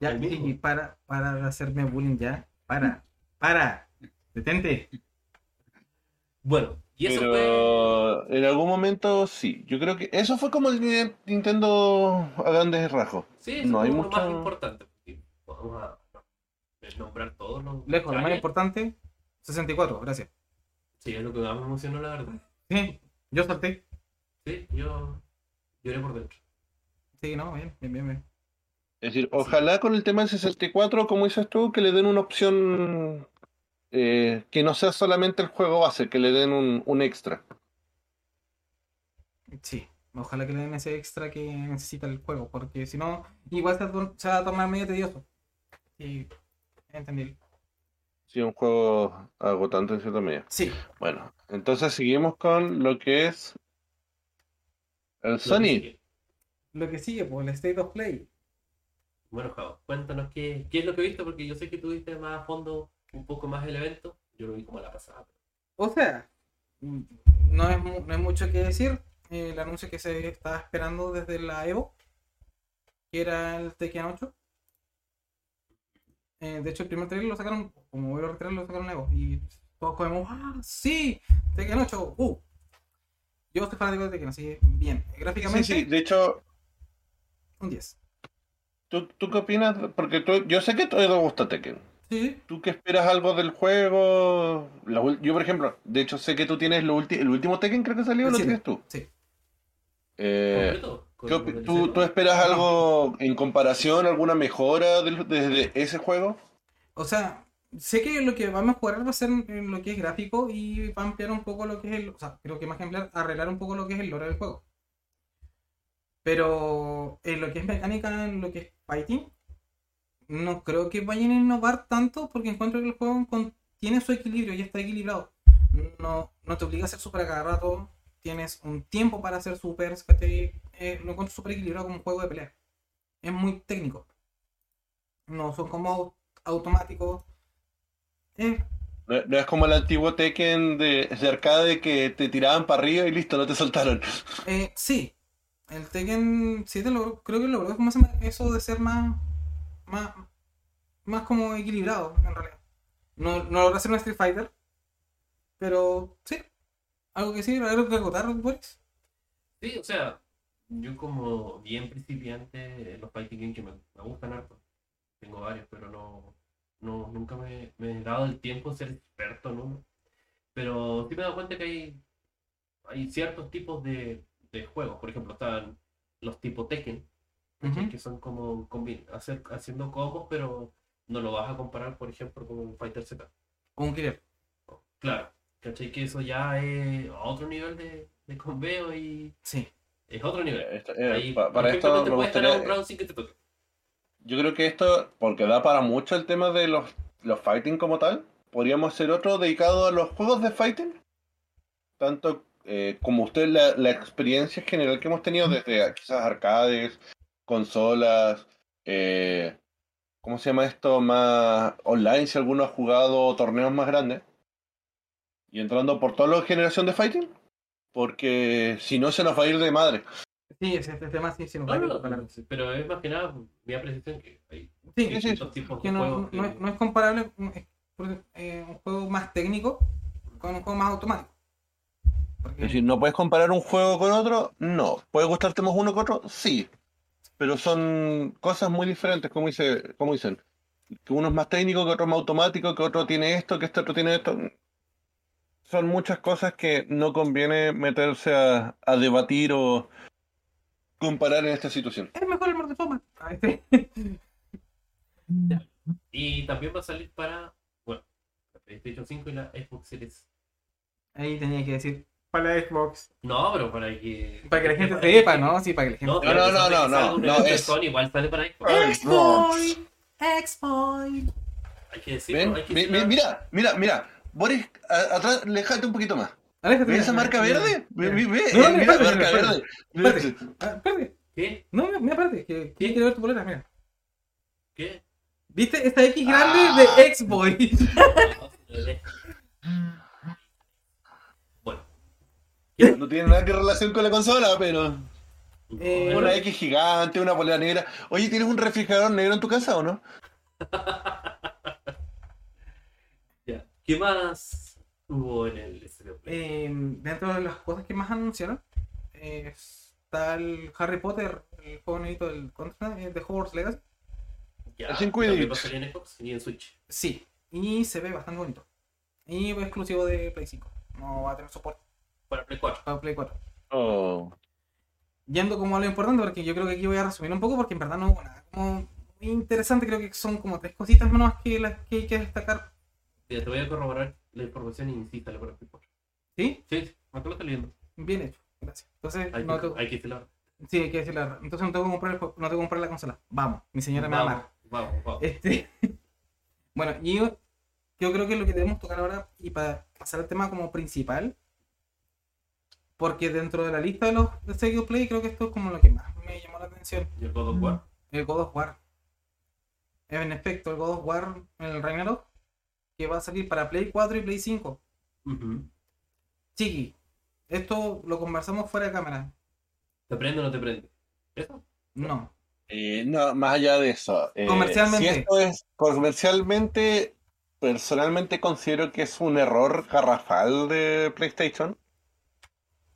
[SPEAKER 3] Ya, para, para de hacerme bullying ya. Para, para. Detente.
[SPEAKER 1] Bueno, y eso fue.
[SPEAKER 2] Pero en algún momento sí. Yo creo que eso fue como el Ni- Nintendo a grandes rasgos.
[SPEAKER 1] Sí, eso
[SPEAKER 2] no hay
[SPEAKER 1] fue lo
[SPEAKER 2] mucho-
[SPEAKER 1] más importante. Vamos a nombrar todos los.
[SPEAKER 3] Lejos, lo más importante, 64, gracias.
[SPEAKER 1] Sí, es lo que más me emocionó, la verdad.
[SPEAKER 3] Sí, yo salté.
[SPEAKER 1] Sí, yo lloré por dentro.
[SPEAKER 3] Sí, no, bien, bien, bien. bien.
[SPEAKER 2] Es decir, ojalá con el tema del 64, como dices tú, que le den una opción eh, que no sea solamente el juego base, que le den un, un extra.
[SPEAKER 3] Sí, ojalá que le den ese extra que necesita el juego, porque si no, igual se, va- a tornar medio tedioso. Sí, entendí.
[SPEAKER 2] Sí, un juego agotante en cierta medida.
[SPEAKER 3] Sí,
[SPEAKER 2] Bueno, entonces seguimos con lo que es el
[SPEAKER 1] Lo que
[SPEAKER 2] Sony.
[SPEAKER 1] sigue.
[SPEAKER 3] lo que sigue, pues el State of Play.
[SPEAKER 1] Bueno, Javo, cuéntanos qué, qué es lo que viste, porque yo sé que tú viste más a fondo un poco más el evento. Yo lo vi como la pasada.
[SPEAKER 3] O sea, no es, no hay mucho que decir. El anuncio que se estaba esperando desde la Evo, que era el Tekken 8. Eh, de hecho, el primer trailer lo sacaron, como veo el trailer lo sacaron Evo. Y todos comemos, ¡ah, sí! Tekken 8, ¡uh! Yo soy fanático de Tekken, así que bien.
[SPEAKER 2] Sí,
[SPEAKER 3] Gráficamente,
[SPEAKER 2] sí, de hecho,
[SPEAKER 3] un 10.
[SPEAKER 2] ¿tú, tú qué opinas? Porque tú- yo sé que a te gusta Tekken.
[SPEAKER 3] Sí,
[SPEAKER 2] ¿Tú qué esperas algo del juego? La yo, por ejemplo, de hecho sé que tú tienes lo ulti- el último Tekken, creo que salió, lo tienes tú.
[SPEAKER 3] sí.
[SPEAKER 2] Eh,
[SPEAKER 1] Completo, con-
[SPEAKER 2] ¿qué
[SPEAKER 1] con
[SPEAKER 2] opi-
[SPEAKER 1] el
[SPEAKER 2] ¿tú, tú esperas algo en comparación, alguna mejora del- desde ese juego?
[SPEAKER 3] O sea, sé que lo que va a mejorar va a ser en lo que es gráfico y va a ampliar un poco lo que es el. O sea, creo que más que ampliar, arreglar un poco lo que es el lore del juego. Pero en lo que es mecánica, en lo que es fighting, no creo que vayan a innovar tanto porque encuentro que el juego con- tiene su equilibrio y está equilibrado. No, no te obliga a ser super a cada rato, tienes un tiempo para hacer super, eh, lo encuentro súper equilibrado como un juego de pelea. Es muy técnico. No son como automáticos. Eh,
[SPEAKER 2] No, no es como el antiguo Tekken de, de arcade que te tiraban para arriba y listo, no te soltaron.
[SPEAKER 3] eh, sí, el Tekken 7 logró, creo que logró como eso de ser más, más, más como equilibrado en realidad. No, no logró ser un Street Fighter, pero sí, algo que sí, algo que acotar, Boris.
[SPEAKER 1] Sí, o sea, yo como bien principiante en los fighting games que me, me gustan harto, tengo varios, pero no, no nunca me, me he dado el tiempo de ser experto en uno. Pero sí me he dado cuenta que hay, hay ciertos tipos de, de juegos, por ejemplo, están los tipo Tekken, que son como combi- hacer, haciendo combos, pero no lo vas a comparar, por ejemplo, con un Fighter Z.
[SPEAKER 3] Como un.
[SPEAKER 1] Claro, ¿cachai? Que eso ya es otro nivel de, de combeo y
[SPEAKER 3] Sí.
[SPEAKER 1] es otro nivel.
[SPEAKER 2] Esto- eh,
[SPEAKER 1] Ahí,
[SPEAKER 2] pa- para
[SPEAKER 1] perfectamente
[SPEAKER 2] esto me
[SPEAKER 1] puedes ganar
[SPEAKER 2] gustaría,
[SPEAKER 1] un round sin que te toque.
[SPEAKER 2] Yo creo que esto, porque da para mucho el tema de los, los fighting como tal, podríamos hacer otro dedicado a los juegos de fighting. Tanto eh, como usted, la, la experiencia general que hemos tenido desde quizás arcades, consolas, eh, ¿cómo se llama esto? Más online, si alguno ha jugado torneos más grandes. Y entrando por toda la generación de fighting. Porque si no se nos va a ir de madre.
[SPEAKER 3] Sí, ese, este tema sí, sí, no
[SPEAKER 1] No,
[SPEAKER 3] puede
[SPEAKER 1] no,
[SPEAKER 3] comparar.
[SPEAKER 1] no, pero es más que nada mi apreciación que hay
[SPEAKER 3] Sí,
[SPEAKER 2] sí, sí.
[SPEAKER 1] distintos tipos de
[SPEAKER 3] no,
[SPEAKER 1] juegos.
[SPEAKER 3] no
[SPEAKER 1] que-
[SPEAKER 3] es, no es comparable es eh, un juego más técnico con un juego más automático. Porque-
[SPEAKER 2] Es decir, ¿no puedes comparar un juego con otro? No. ¿Puede gustarte más uno que otro? Sí. Pero son cosas muy diferentes, como, dice, como dicen. Que uno es más técnico, que otro es más automático, que otro tiene esto, que este otro tiene esto. Son muchas cosas que no conviene meterse a, a debatir o comparar en esta situación.
[SPEAKER 3] es mejor el este.
[SPEAKER 1] Y también va a salir para, bueno, la PlayStation 5 y la Xbox Series.
[SPEAKER 3] Ahí tenía que decir para la Xbox.
[SPEAKER 1] No, pero para que...
[SPEAKER 3] Para que la gente
[SPEAKER 1] para
[SPEAKER 3] sepa,
[SPEAKER 1] que-
[SPEAKER 3] ¿no? Sí, para que la gente
[SPEAKER 1] No,
[SPEAKER 2] No, no, no,
[SPEAKER 1] que
[SPEAKER 2] no, no, es-
[SPEAKER 1] Sony, igual sale para Xbox.
[SPEAKER 3] Xbox. Xbox.
[SPEAKER 1] Hay que decirlo,
[SPEAKER 2] ¿Ven?
[SPEAKER 1] hay que
[SPEAKER 2] Mi- mi-
[SPEAKER 1] decirlo.
[SPEAKER 2] mira, mira, mira. Boris, atrás, alejate un poquito más.
[SPEAKER 3] Aléjate.
[SPEAKER 2] ¿Ves esa marca verde? Ve- ve- ve, mira,
[SPEAKER 3] espérate,
[SPEAKER 2] marca verde.
[SPEAKER 3] Espérate. Ah, espérate.
[SPEAKER 1] ¿Qué?
[SPEAKER 3] No, mira, mira, espérate. Que, que quiero ver tu bolera, mira.
[SPEAKER 1] ¿Qué?
[SPEAKER 3] ¿Viste? Esta X grande
[SPEAKER 2] Ah.
[SPEAKER 3] de Xbox.
[SPEAKER 2] No tiene nada que relación con la consola, pero.
[SPEAKER 3] Eh,
[SPEAKER 2] Una X gigante, una polera negra. Oye, ¿tienes un refrigerador negro en tu casa o no?
[SPEAKER 1] Ya. ¿Qué más hubo en el Stereo Play?
[SPEAKER 3] Eh, dentro de las cosas que más anunciaron eh, está el Harry Potter, el juego nuevito del Contra, eh, de Hogwarts Legacy.
[SPEAKER 1] Ya,
[SPEAKER 2] el
[SPEAKER 1] en Xbox y en Switch.
[SPEAKER 3] Sí, y se ve bastante bonito. Y es exclusivo de Play 5. No va a tener soporte
[SPEAKER 1] Para Play 4.
[SPEAKER 3] para Play 4.
[SPEAKER 2] Oh.
[SPEAKER 3] Yendo como a lo importante, porque yo creo que aquí voy a resumir un poco, porque en verdad no hubo nada como muy interesante. Creo que son como tres cositas menos que las que hay que destacar.
[SPEAKER 1] Ya, te voy a corroborar la información y insístale para Play 4.
[SPEAKER 3] ¿Sí?
[SPEAKER 1] Sí, sí, acá lo estoy leyendo.
[SPEAKER 3] Bien hecho. Gracias. Entonces,
[SPEAKER 1] Hay,
[SPEAKER 3] no
[SPEAKER 1] que,
[SPEAKER 3] tengo-
[SPEAKER 1] hay que decirlo.
[SPEAKER 3] sí, hay que decir la verdad. Entonces no tengo que comprar, el juego- no tengo que comprar la consola. Vamos, mi señora me va a amar.
[SPEAKER 1] Vamos, vamos, vamos.
[SPEAKER 3] Este, bueno, y yo, yo creo que lo que debemos tocar ahora, y para pasar al tema como principal, porque dentro de la lista de los de of Play, creo que esto es como lo que más me llamó la atención,
[SPEAKER 1] ¿Y el God of War?
[SPEAKER 3] el God of War. En efecto, el God of War en el Ragnarok, que va a salir para Play 4 y Play 5.
[SPEAKER 1] Ujú.
[SPEAKER 3] Chiqui, esto lo conversamos fuera de cámara.
[SPEAKER 1] ¿Te prende o no te prende? ¿Eso?
[SPEAKER 3] No.
[SPEAKER 2] Eh, no, más allá de eso. eh,
[SPEAKER 3] Comercialmente.
[SPEAKER 2] Si esto es comercialmente, personalmente considero que es un error garrafal de PlayStation.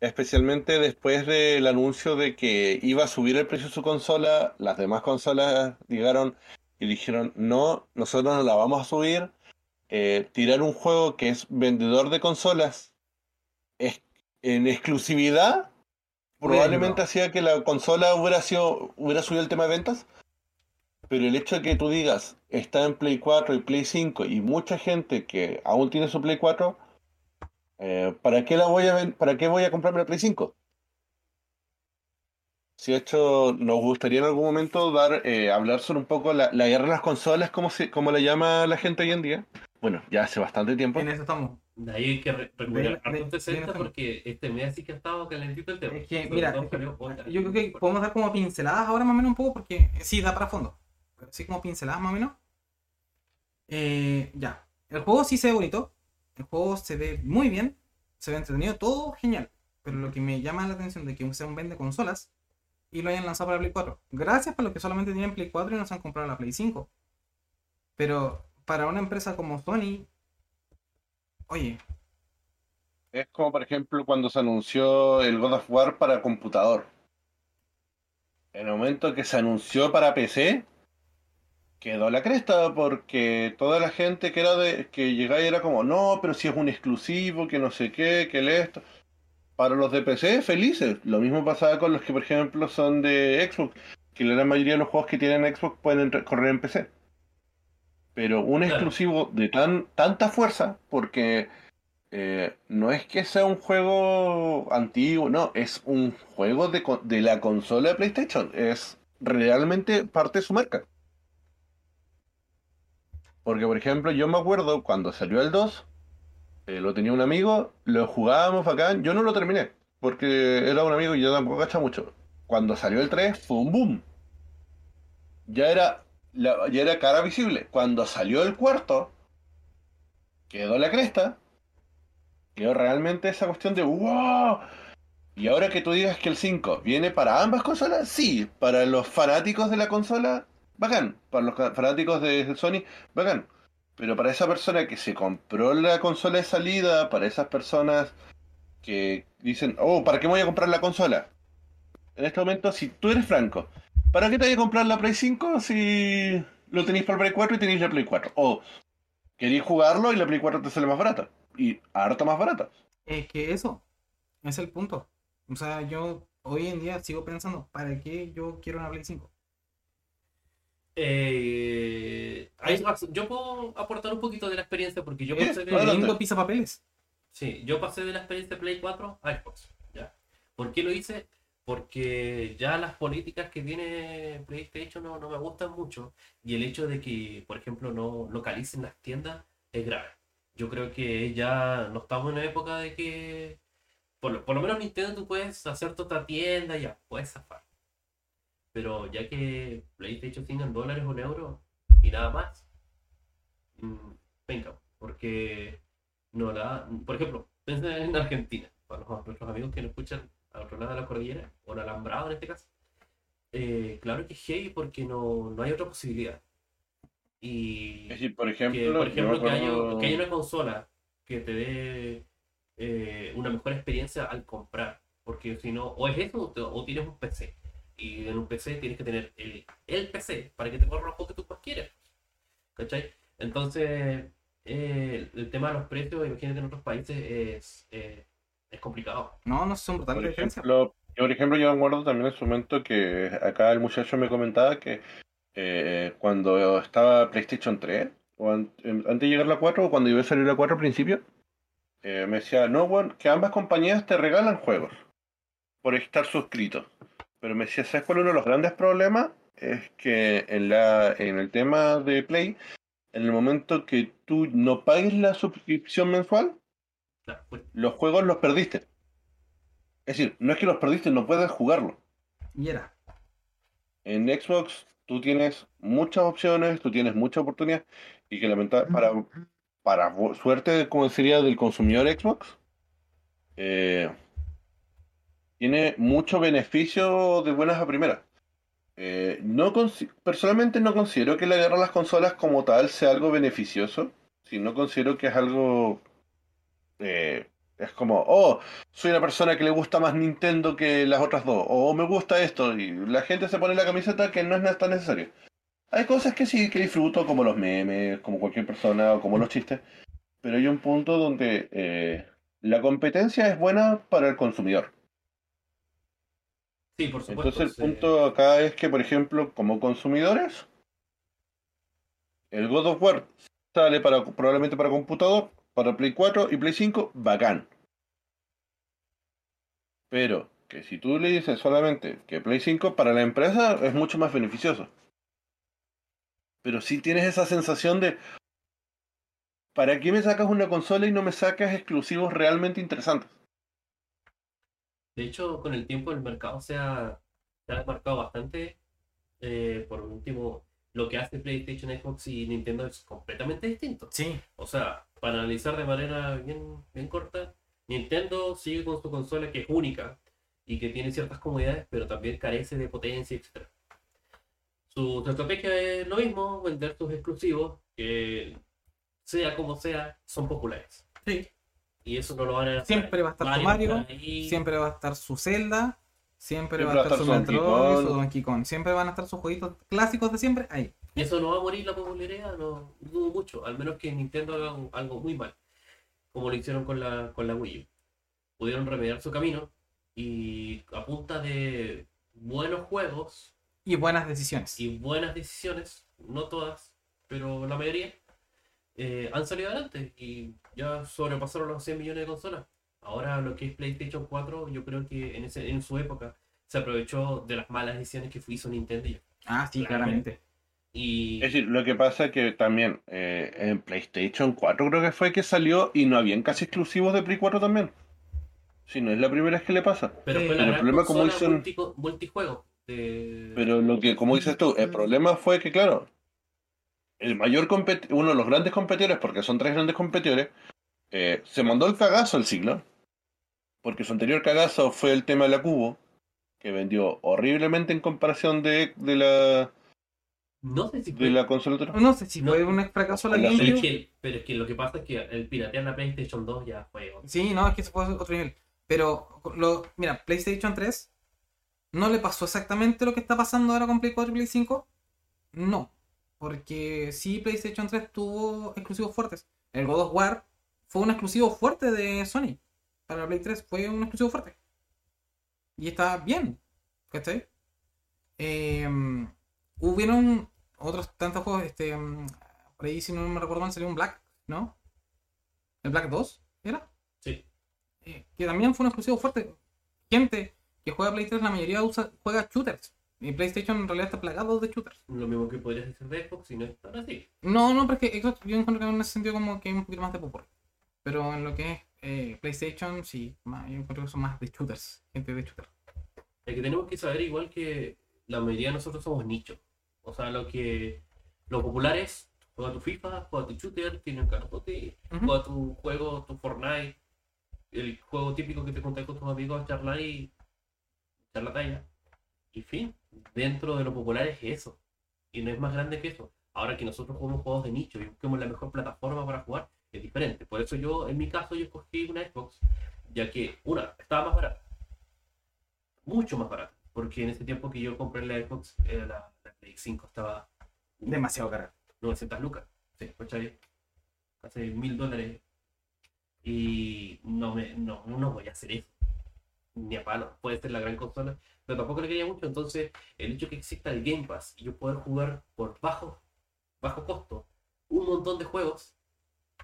[SPEAKER 2] Especialmente después del anuncio de que iba a subir el precio de su consola, las demás consolas llegaron y dijeron, no, nosotros no la vamos a subir. Eh, tirar un juego que es vendedor de consolas es- en exclusividad probablemente
[SPEAKER 3] Bueno.
[SPEAKER 2] hacía que la consola hubiera sido hubiera subido el tema de ventas. Pero el hecho de que tú digas está en Play 4 y Play 5 y mucha gente que aún tiene su Play 4, eh, ¿para qué la voy a para qué voy a comprarme la Play 5? Si de hecho nos gustaría en algún momento dar eh, hablar sobre un poco la, la guerra de las consolas, como se, como la llama la gente hoy en día. Bueno, ya hace bastante tiempo.
[SPEAKER 3] En eso estamos.
[SPEAKER 1] De ahí hay que recuperar porque este mes sí que ha estado calentito el tema.
[SPEAKER 3] Es que, mira, es que. Yo creo que podemos dar como pinceladas ahora más o menos un poco porque sí da para fondo. Pero sí como pinceladas más o menos. Eh, ya. El juego sí se ve bonito. El juego se ve muy bien. Se ve entretenido. Todo genial. Pero lo que me llama la atención de que sea un vende consolas y lo hayan lanzado para Play 4. Gracias para los que solamente tienen Play 4 y no se han comprado la Play 5. Pero para una empresa como Sony. Oye,
[SPEAKER 2] Es como por ejemplo cuando se anunció el God of War para computador. En el momento que se anunció para PC, quedó la cresta porque toda la gente que era de que llegaba y era como, no, pero si es un exclusivo, que no sé qué, que el esto. Para los de PC, felices. Lo mismo pasaba con los que, por ejemplo, son de Xbox, que la gran mayoría de los juegos que tienen Xbox pueden re- correr en PC. Pero un
[SPEAKER 1] Claro.
[SPEAKER 2] exclusivo de tan tanta fuerza, porque eh, no es que sea un juego antiguo, no, es un juego de, de la consola de PlayStation. Es realmente parte de su marca. Porque, por ejemplo, yo me acuerdo cuando salió el 2, eh, lo tenía un amigo, lo jugábamos bacán, yo no lo terminé, porque era un amigo y yo tampoco cacha mucho. Cuando salió el 3, fue un boom. Ya era, la- ya era cara visible. Cuando salió el cuarto, quedó la cresta. Quedó realmente esa cuestión de wow. Y ahora que tú digas que el 5 viene para ambas consolas, sí, para los fanáticos de la consola, bacán. Para los fanáticos de Sony, bacán. Pero para esa persona que se compró la consola de salida, para esas personas que dicen, oh, ¿para qué voy a comprar la consola? En este momento, si tú eres franco, ¿para qué te voy a comprar la Play 5 si lo tenéis para Play 4 y tenéis la Play 4? O queréis jugarlo y la Play 4 te sale más barata. Y harta más barata.
[SPEAKER 3] Es que eso es el punto. O sea, yo hoy en día sigo pensando, ¿para qué yo quiero una Play 5?
[SPEAKER 1] Eh, yo puedo aportar un poquito de la experiencia porque yo
[SPEAKER 3] pasé de... pisa papeles.
[SPEAKER 1] Sí, yo pasé de la experiencia de Play 4 a Xbox. ¿ya? ¿Por qué lo hice? Porque ya las políticas que tiene PlayStation no, no me gustan mucho y el hecho de que, por ejemplo, no localicen las tiendas es grave. Yo creo que ya no estamos en una época de que, por lo, por lo menos Nintendo tú puedes hacer tu otra tienda y ya, puedes zafar. Pero ya que PlayStation 5 en dólares o en euros y nada más, mm, venga, porque no la. Por ejemplo, piensa en Argentina, para nuestros amigos que nos escuchan al otro lado de la cordillera, o en Alambrado en este caso. Eh, claro que es heavy porque no, no hay otra posibilidad. Y.
[SPEAKER 2] Es decir, por ejemplo, que,
[SPEAKER 1] por ejemplo que, haya, una consola que te dé eh, una mejor experiencia al comprar. Porque si no, o es eso o tienes un PC y en un PC tienes que tener el, el PC para que te corra los juegos que tú quieres. ¿Cachai? Entonces, eh, el, tema de los precios, imagínate en otros países, es, eh, es complicado.
[SPEAKER 3] No, no son brutales
[SPEAKER 2] diferencias. Yo, por ejemplo, yo me acuerdo también en su momento que acá el muchacho me comentaba que eh, cuando estaba PlayStation 3, o antes de llegar a la 4, o cuando iba a salir la 4 al principio, me decía, no, bueno, que ambas compañías te regalan juegos por estar suscrito. Pero me decía, ¿sabes cuál es uno de los grandes problemas? Es que en, la, en el tema de Play, en el momento que tú no pagues la suscripción mensual, los juegos los perdiste. Es decir, no es que los perdiste, no puedes jugarlo.
[SPEAKER 3] Y era.
[SPEAKER 2] En Xbox tú tienes muchas opciones, tú tienes mucha oportunidad y que lamentablemente para, para suerte, como sería del consumidor Xbox, eh, tiene mucho beneficio de buenas a primeras. Eh, no personalmente no considero que la guerra a las consolas como tal sea algo beneficioso, sino considero que es algo... Eh, es como, oh, soy una persona que le gusta más Nintendo que las otras dos, o me gusta esto, y la gente se pone la camiseta que no es tan necesario. Hay cosas que sí que disfruto, como los memes, como cualquier persona, o como los chistes, pero hay un punto donde eh, la competencia es buena para el consumidor.
[SPEAKER 1] Sí, por supuesto.
[SPEAKER 2] Entonces el punto acá es que, por ejemplo, como consumidores, el God of War sale para probablemente para computador, para Play 4 y Play 5, bacán. Pero que si tú le dices solamente que Play 5 para la empresa es mucho más beneficioso. Pero si tienes esa sensación de ¿para qué me sacas una consola y no me sacas exclusivos realmente interesantes?
[SPEAKER 1] De hecho, con el tiempo el mercado se ha, se ha marcado bastante. Eh, por último, lo que hace PlayStation, Xbox y Nintendo es completamente distinto.
[SPEAKER 3] Sí.
[SPEAKER 1] O sea, para analizar de manera bien, bien corta, Nintendo sigue con su consola que es única y que tiene ciertas comodidades, pero también carece de potencia, etc. Su, su estrategia es lo mismo, vender sus exclusivos, que sea como sea, son populares.
[SPEAKER 3] Sí.
[SPEAKER 1] Y eso no lo van a
[SPEAKER 3] Siempre va a estar su Mario, siempre va a estar su Zelda, siempre, va a estar, su Metroid, su Donkey Kong. Siempre van a estar sus jueguitos clásicos de siempre ahí.
[SPEAKER 1] Y eso no va a morir la popularidad, no dudo mucho. Al menos que Nintendo haga algo muy mal. Como lo hicieron con la, con la Wii U. Pudieron remediar su camino y a punta de buenos juegos.
[SPEAKER 3] Y buenas decisiones.
[SPEAKER 1] Y buenas decisiones, no todas, pero la mayoría eh, han salido adelante y ya sobrepasaron los 100 millones de consolas. Ahora lo que es PlayStation 4, yo creo que en, ese, en su época se aprovechó de las malas decisiones que hizo Nintendo.
[SPEAKER 3] Ah, sí, claramente.
[SPEAKER 2] Y... Es decir, lo que pasa es que también eh, en PlayStation 4 creo que fue que salió y no habían casi exclusivos de Play 4 también. Si no es la primera vez que le pasa.
[SPEAKER 1] Pero, el problema como dicen... multijuego.
[SPEAKER 2] Pero lo que, como dices tú, el problema fue que, claro, el mayor uno de los grandes competidores, porque son tres grandes competidores, eh, se mandó el cagazo el siglo. porque su anterior cagazo fue el tema de la Cubo, que vendió horriblemente en comparación de, de la
[SPEAKER 1] No sé si
[SPEAKER 2] de
[SPEAKER 1] fue-
[SPEAKER 2] la consola otra.
[SPEAKER 3] No sé si
[SPEAKER 1] No.
[SPEAKER 3] fue un fracaso la
[SPEAKER 2] La
[SPEAKER 1] pero,
[SPEAKER 3] GameCube.
[SPEAKER 1] es que, pero es que lo que pasa es que el piratear la PlayStation 2 ya fue.
[SPEAKER 3] Sí, no, es que eso fue otro nivel. Pero, lo, mira, PlayStation 3 no le pasó exactamente lo que está pasando ahora con Play 4 y Play 5. No. Porque sí, PlayStation 3 tuvo exclusivos fuertes. El God of War fue un exclusivo fuerte de Sony. Para la Play 3 fue un exclusivo fuerte. Y está bien. ¿Cachai? Eh, hubieron otros tantos juegos. Este, mm, por ahí, si no me recuerdo mal, salió un Black, ¿no? ¿El Black 2? ¿Era?
[SPEAKER 1] Sí.
[SPEAKER 3] eh, que también fue un exclusivo fuerte. Gente que juega Play 3, la mayoría usa, juega shooters. Y PlayStation en realidad está plagado de shooters.
[SPEAKER 1] Lo mismo que podrías decir de Xbox si no es tan así.
[SPEAKER 3] No, no, pero es que Xbox yo encuentro que en ese sentido como que hay un poquito más de popor. Pero en lo que es eh, PlayStation, sí, más, yo encuentro que son más de shooters. Gente de shooters.
[SPEAKER 1] Es que tenemos que saber igual que la mayoría de nosotros somos nichos. O sea, lo que lo popular es juega tu FIFA, juega tu shooter, tiene un carajote,
[SPEAKER 3] Ujú.
[SPEAKER 1] juega tu juego, tu Fortnite, el juego típico que te juntas con tus amigos a charlar y echar la talla. Y fin, dentro de lo popular es eso. Y no es más grande que eso. Ahora que nosotros jugamos juegos de nicho y busquemos la mejor plataforma para jugar, es diferente. Por eso yo, en mi caso, yo escogí una Xbox, ya que, una, estaba más barata. Mucho más barata. Porque en ese tiempo que yo compré la Xbox, eh, la, la Play 5 estaba
[SPEAKER 3] Demasiado cara.
[SPEAKER 1] 900 lucas. Sí, ¿cachai? Casi mil dólares. Y no, me, no, no voy a hacer eso. Ni a palo. Puede ser la gran consola. Pero tampoco le quería mucho. Entonces, el hecho que exista el Game Pass y yo poder jugar por bajo, bajo costo un montón de juegos,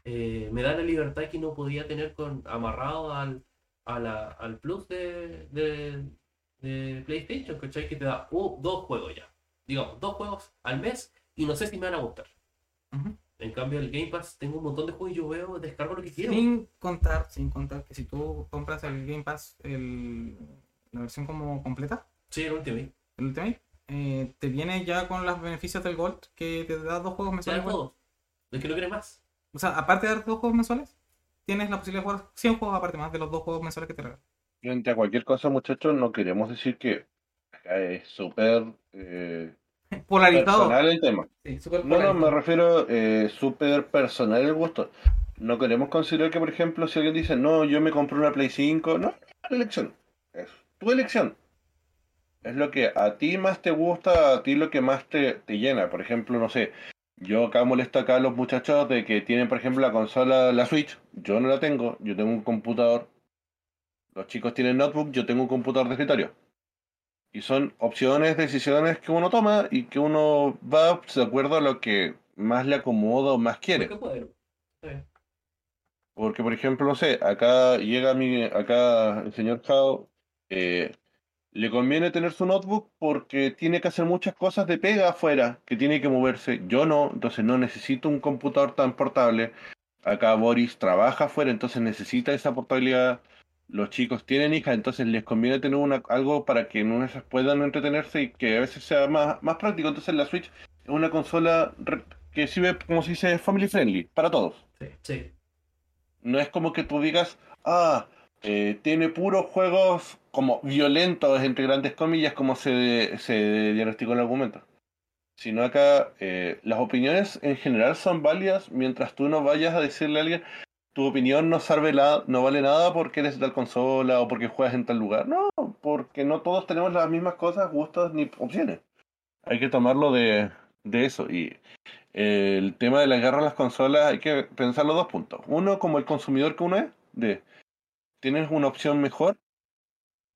[SPEAKER 1] eh, me da la libertad que no podía tener con amarrado al, a la- al Plus de, de, de PlayStation, ¿cachai? Que te da uh, dos juegos ya. Digamos, dos juegos al mes y no sé si me van a gustar. En cambio, el Game Pass tengo un montón de juegos y yo veo, descargo lo que quiero.
[SPEAKER 3] Sin contar, sin contar que si tú compras el Game Pass, el, la versión como completa,
[SPEAKER 1] Sí, el Ultimate.
[SPEAKER 3] el Ultimate, eh, te viene ya con los beneficios del Gold que te da dos juegos mensuales.
[SPEAKER 1] todos. Es que no quiere más.
[SPEAKER 3] O sea, aparte de darte dos juegos mensuales, tienes la posibilidad de jugar 100 juegos aparte más de los dos juegos mensuales que te regalan.
[SPEAKER 2] Frente a cualquier cosa, muchachos, no queremos decir que es súper eh,
[SPEAKER 3] Polarizado.
[SPEAKER 2] personal el tema.
[SPEAKER 3] Sí,
[SPEAKER 2] No, no, me refiero eh, súper personal el gusto. No queremos considerar que, por ejemplo, si alguien dice, no, yo me compré una Play 5, no, la elección. Es tu elección. Es lo que a ti más te gusta, a ti lo que más te, te llena. Por ejemplo, no sé, yo acá molesto acá a los muchachos de que tienen, por ejemplo, la consola, la Switch. Yo no la tengo, yo tengo un computador. Los chicos tienen notebook, yo tengo un computador de escritorio. Y son opciones, decisiones que uno toma y que uno va de acuerdo a lo que más le acomoda o más quiere. Porque, por ejemplo, no sé, acá llega mi, acá el señor Chao, eh, le conviene tener su notebook porque tiene que hacer muchas cosas de pega afuera, que tiene que moverse. Yo no, entonces no necesito un computador tan portable. Acá Boris trabaja afuera, entonces necesita esa portabilidad. Los chicos tienen hijas, entonces les conviene tener una, algo para que esas puedan entretenerse y que a veces sea más, más práctico. Entonces la Switch es una consola que sirve, como se dice, family friendly, para todos.
[SPEAKER 1] Sí. sí.
[SPEAKER 2] No es como que tú digas, ah, eh, tiene puros juegos como violentos, entre grandes comillas, como se, se diagnosticó en el argumento. Sino acá eh, las opiniones en general son válidas mientras tú no vayas a decirle a alguien, tu opinión no, sirve la- no vale nada porque eres de tal consola o porque juegas en tal lugar. No, porque no todos tenemos las mismas cosas, gustos ni opciones. Hay que tomarlo de, de eso. Y eh, el tema de la guerra a las consolas hay que pensarlo dos puntos. Uno, como el consumidor que uno es, de tienes una opción mejor.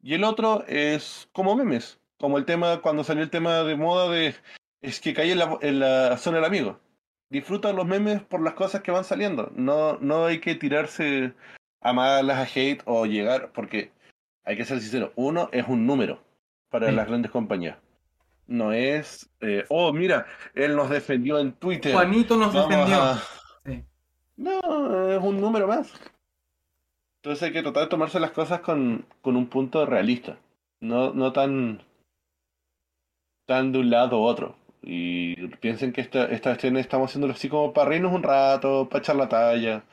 [SPEAKER 2] Y el otro es como memes, como el tema cuando salió el tema de moda de es que cae en la, en la zona del amigo. Disfruta los memes por las cosas que van saliendo. No, no hay que tirarse a malas, a hate o llegar, porque hay que ser sincero, uno es un número para
[SPEAKER 3] Sí.
[SPEAKER 2] las grandes compañías. No es, eh, oh, mira, él nos defendió en Twitter.
[SPEAKER 3] Juanito nos
[SPEAKER 2] Vamos
[SPEAKER 3] defendió.
[SPEAKER 2] a-
[SPEAKER 3] Sí.
[SPEAKER 2] No, es un número más. Entonces hay que tratar de tomarse las cosas con, con un punto realista. No, no tan, tan de un lado u otro. Y piensen que esta, esta escena estamos haciéndolo así como para reírnos un rato, para echar la talla.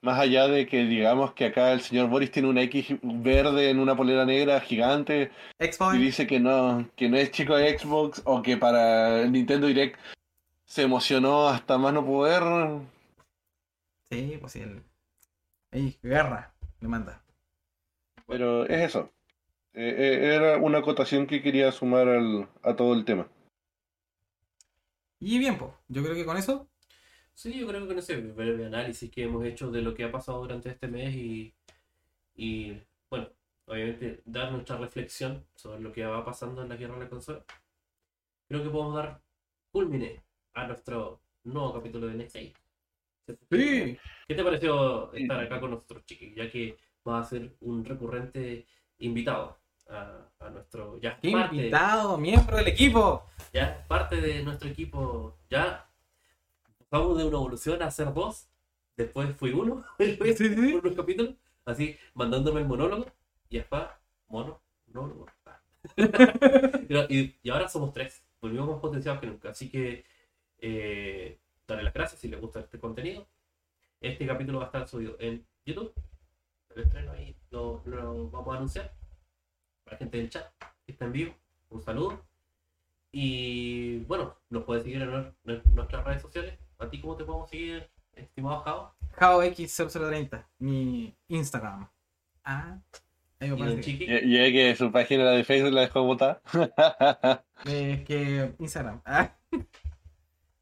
[SPEAKER 2] Más allá de que digamos que acá el señor Boris tiene una X verde en una polera negra gigante
[SPEAKER 3] Xbox.
[SPEAKER 2] y dice que no, que no es chico de Xbox o que para el Nintendo Direct se emocionó hasta más no poder.
[SPEAKER 3] Sí, pues sí. El... Ey, guerra, le manda.
[SPEAKER 2] Pero es eso. Eh, eh, era una acotación que quería sumar al, a todo el tema.
[SPEAKER 3] Y bien, pues, yo creo que con eso.
[SPEAKER 1] Sí, yo creo que con ese breve análisis que hemos hecho de lo que ha pasado durante este mes y, y bueno, obviamente dar nuestra reflexión sobre lo que va pasando en la guerra de la consola, creo que podemos dar culmine a nuestro nuevo capítulo de Next.
[SPEAKER 3] Sí.
[SPEAKER 1] ¿Qué te pareció estar acá con nosotros, chiqui? Ya que vas a ser un recurrente invitado a, a nuestro ya parte,
[SPEAKER 3] invitado, miembro del equipo.
[SPEAKER 1] ya parte de nuestro equipo. Ya vamos de una evolución a ser dos. Después fui uno
[SPEAKER 3] Sí, sí.
[SPEAKER 1] por unos capítulos, así mandándome el monólogo y después mono, monólogo. y ahora somos tres, volvimos más potenciados que nunca. Así que eh, darle las gracias si les gusta este contenido. Este capítulo va a estar subido en YouTube. El estreno ahí lo, lo vamos a anunciar. Para la gente del chat que está en vivo, un saludo. Y bueno, nos puedes seguir en, nuestras redes sociales. ¿A ti cómo te podemos seguir, estimado Jao?
[SPEAKER 3] JaoX0030, mi Instagram. Ah, ahí me
[SPEAKER 1] Y
[SPEAKER 3] parece.
[SPEAKER 1] Chiqui.
[SPEAKER 2] Y, y es que su página de Facebook la dejó botada.
[SPEAKER 3] Es que Instagram. Ah,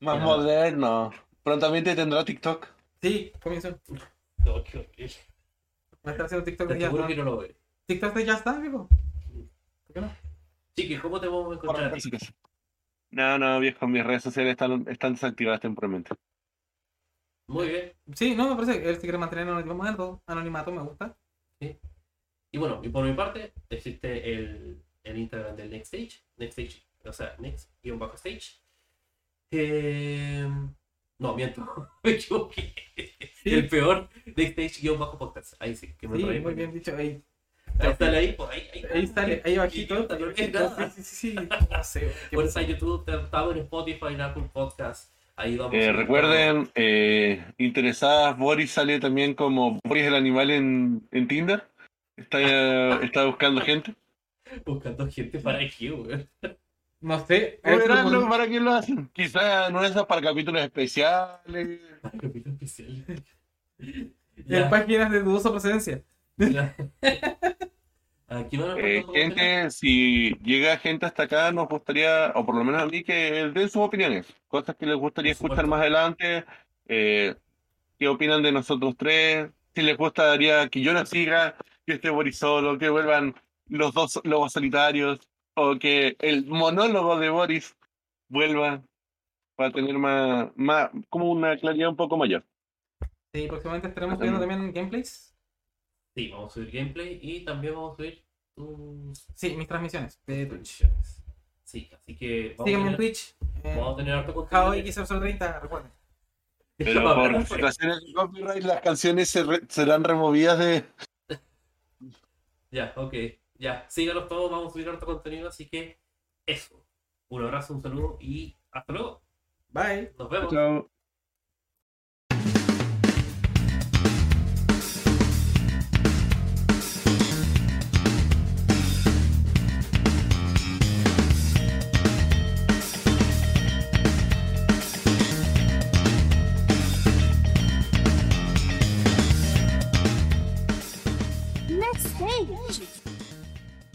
[SPEAKER 2] Más moderno. Prontamente tendrá TikTok.
[SPEAKER 3] sí, comienzo.
[SPEAKER 1] No, qué horrible.
[SPEAKER 3] Estar haciendo TikTok de ya está.
[SPEAKER 1] que no lo ve.
[SPEAKER 3] TikTok de ya está, amigo. ¿Por qué no?
[SPEAKER 1] Chiqui, ¿cómo te podemos encontrar? a ti?
[SPEAKER 2] No, no, viejo, mis redes sociales están, están desactivadas temporalmente.
[SPEAKER 1] Muy bien.
[SPEAKER 3] Sí, no, me parece que él si quiere mantener anonimato, anonimato me gusta.
[SPEAKER 1] Y bueno, y por mi parte, existe el, el Instagram del Next Stage. Next Stage, o sea, Next-Stage. Eh, no, miento, me equivoqué. El peor Next Stage-Podcast. Ahí sí, que me
[SPEAKER 3] Sí, muy bien dicho. Ahí,
[SPEAKER 1] Ahí sale ahí, por ahí. Ahí,
[SPEAKER 3] ahí sale, ahí bajito. Sí, sí, sí, sí. No sé. ¿qué
[SPEAKER 1] Por eso YouTube, estamos en Spotify, en Apple Podcast. Ahí vamos.
[SPEAKER 2] Eh, recuerden, eh, interesadas, Boris sale también como Boris el animal en, en Tinder. Está, está buscando gente.
[SPEAKER 1] Buscando gente para aquí, weón.
[SPEAKER 3] No sé.
[SPEAKER 2] ¿Para qué lo hacen? Quizás no es para capítulos especiales.
[SPEAKER 1] Capítulo especial.
[SPEAKER 3] En
[SPEAKER 1] Ya,
[SPEAKER 3] páginas de dudosa procedencia.
[SPEAKER 1] ya. Aquí van a
[SPEAKER 2] Eh, gente, si llega gente hasta acá, nos gustaría, o por lo menos a mí, que den sus opiniones. Cosas que les gustaría escuchar más adelante. Eh, ¿Qué opinan de nosotros tres? Si les gustaría que yo la siga, que esté Boris solo, que vuelvan los dos lobos solitarios, o que el monólogo de Boris vuelva para tener más, más como una claridad un poco mayor.
[SPEAKER 3] Sí, próximamente estaremos viendo también gameplays.
[SPEAKER 1] Sí, vamos a subir gameplay y también vamos a subir tus
[SPEAKER 3] Sí, mis transmisiones de Twitch.
[SPEAKER 1] Sí, así que vamos,
[SPEAKER 3] Síganme en Twitch. Eh,
[SPEAKER 1] vamos a tener harto contenido.
[SPEAKER 3] JaoX0030, recuerden.
[SPEAKER 2] Pero por situaciones de copyright, las canciones se re- serán removidas de.
[SPEAKER 1] Ya, ok. Ya, síganos todos, vamos a subir harto contenido, así que eso. Un abrazo, un saludo y hasta luego.
[SPEAKER 3] Bye.
[SPEAKER 1] Nos vemos.
[SPEAKER 2] Chao.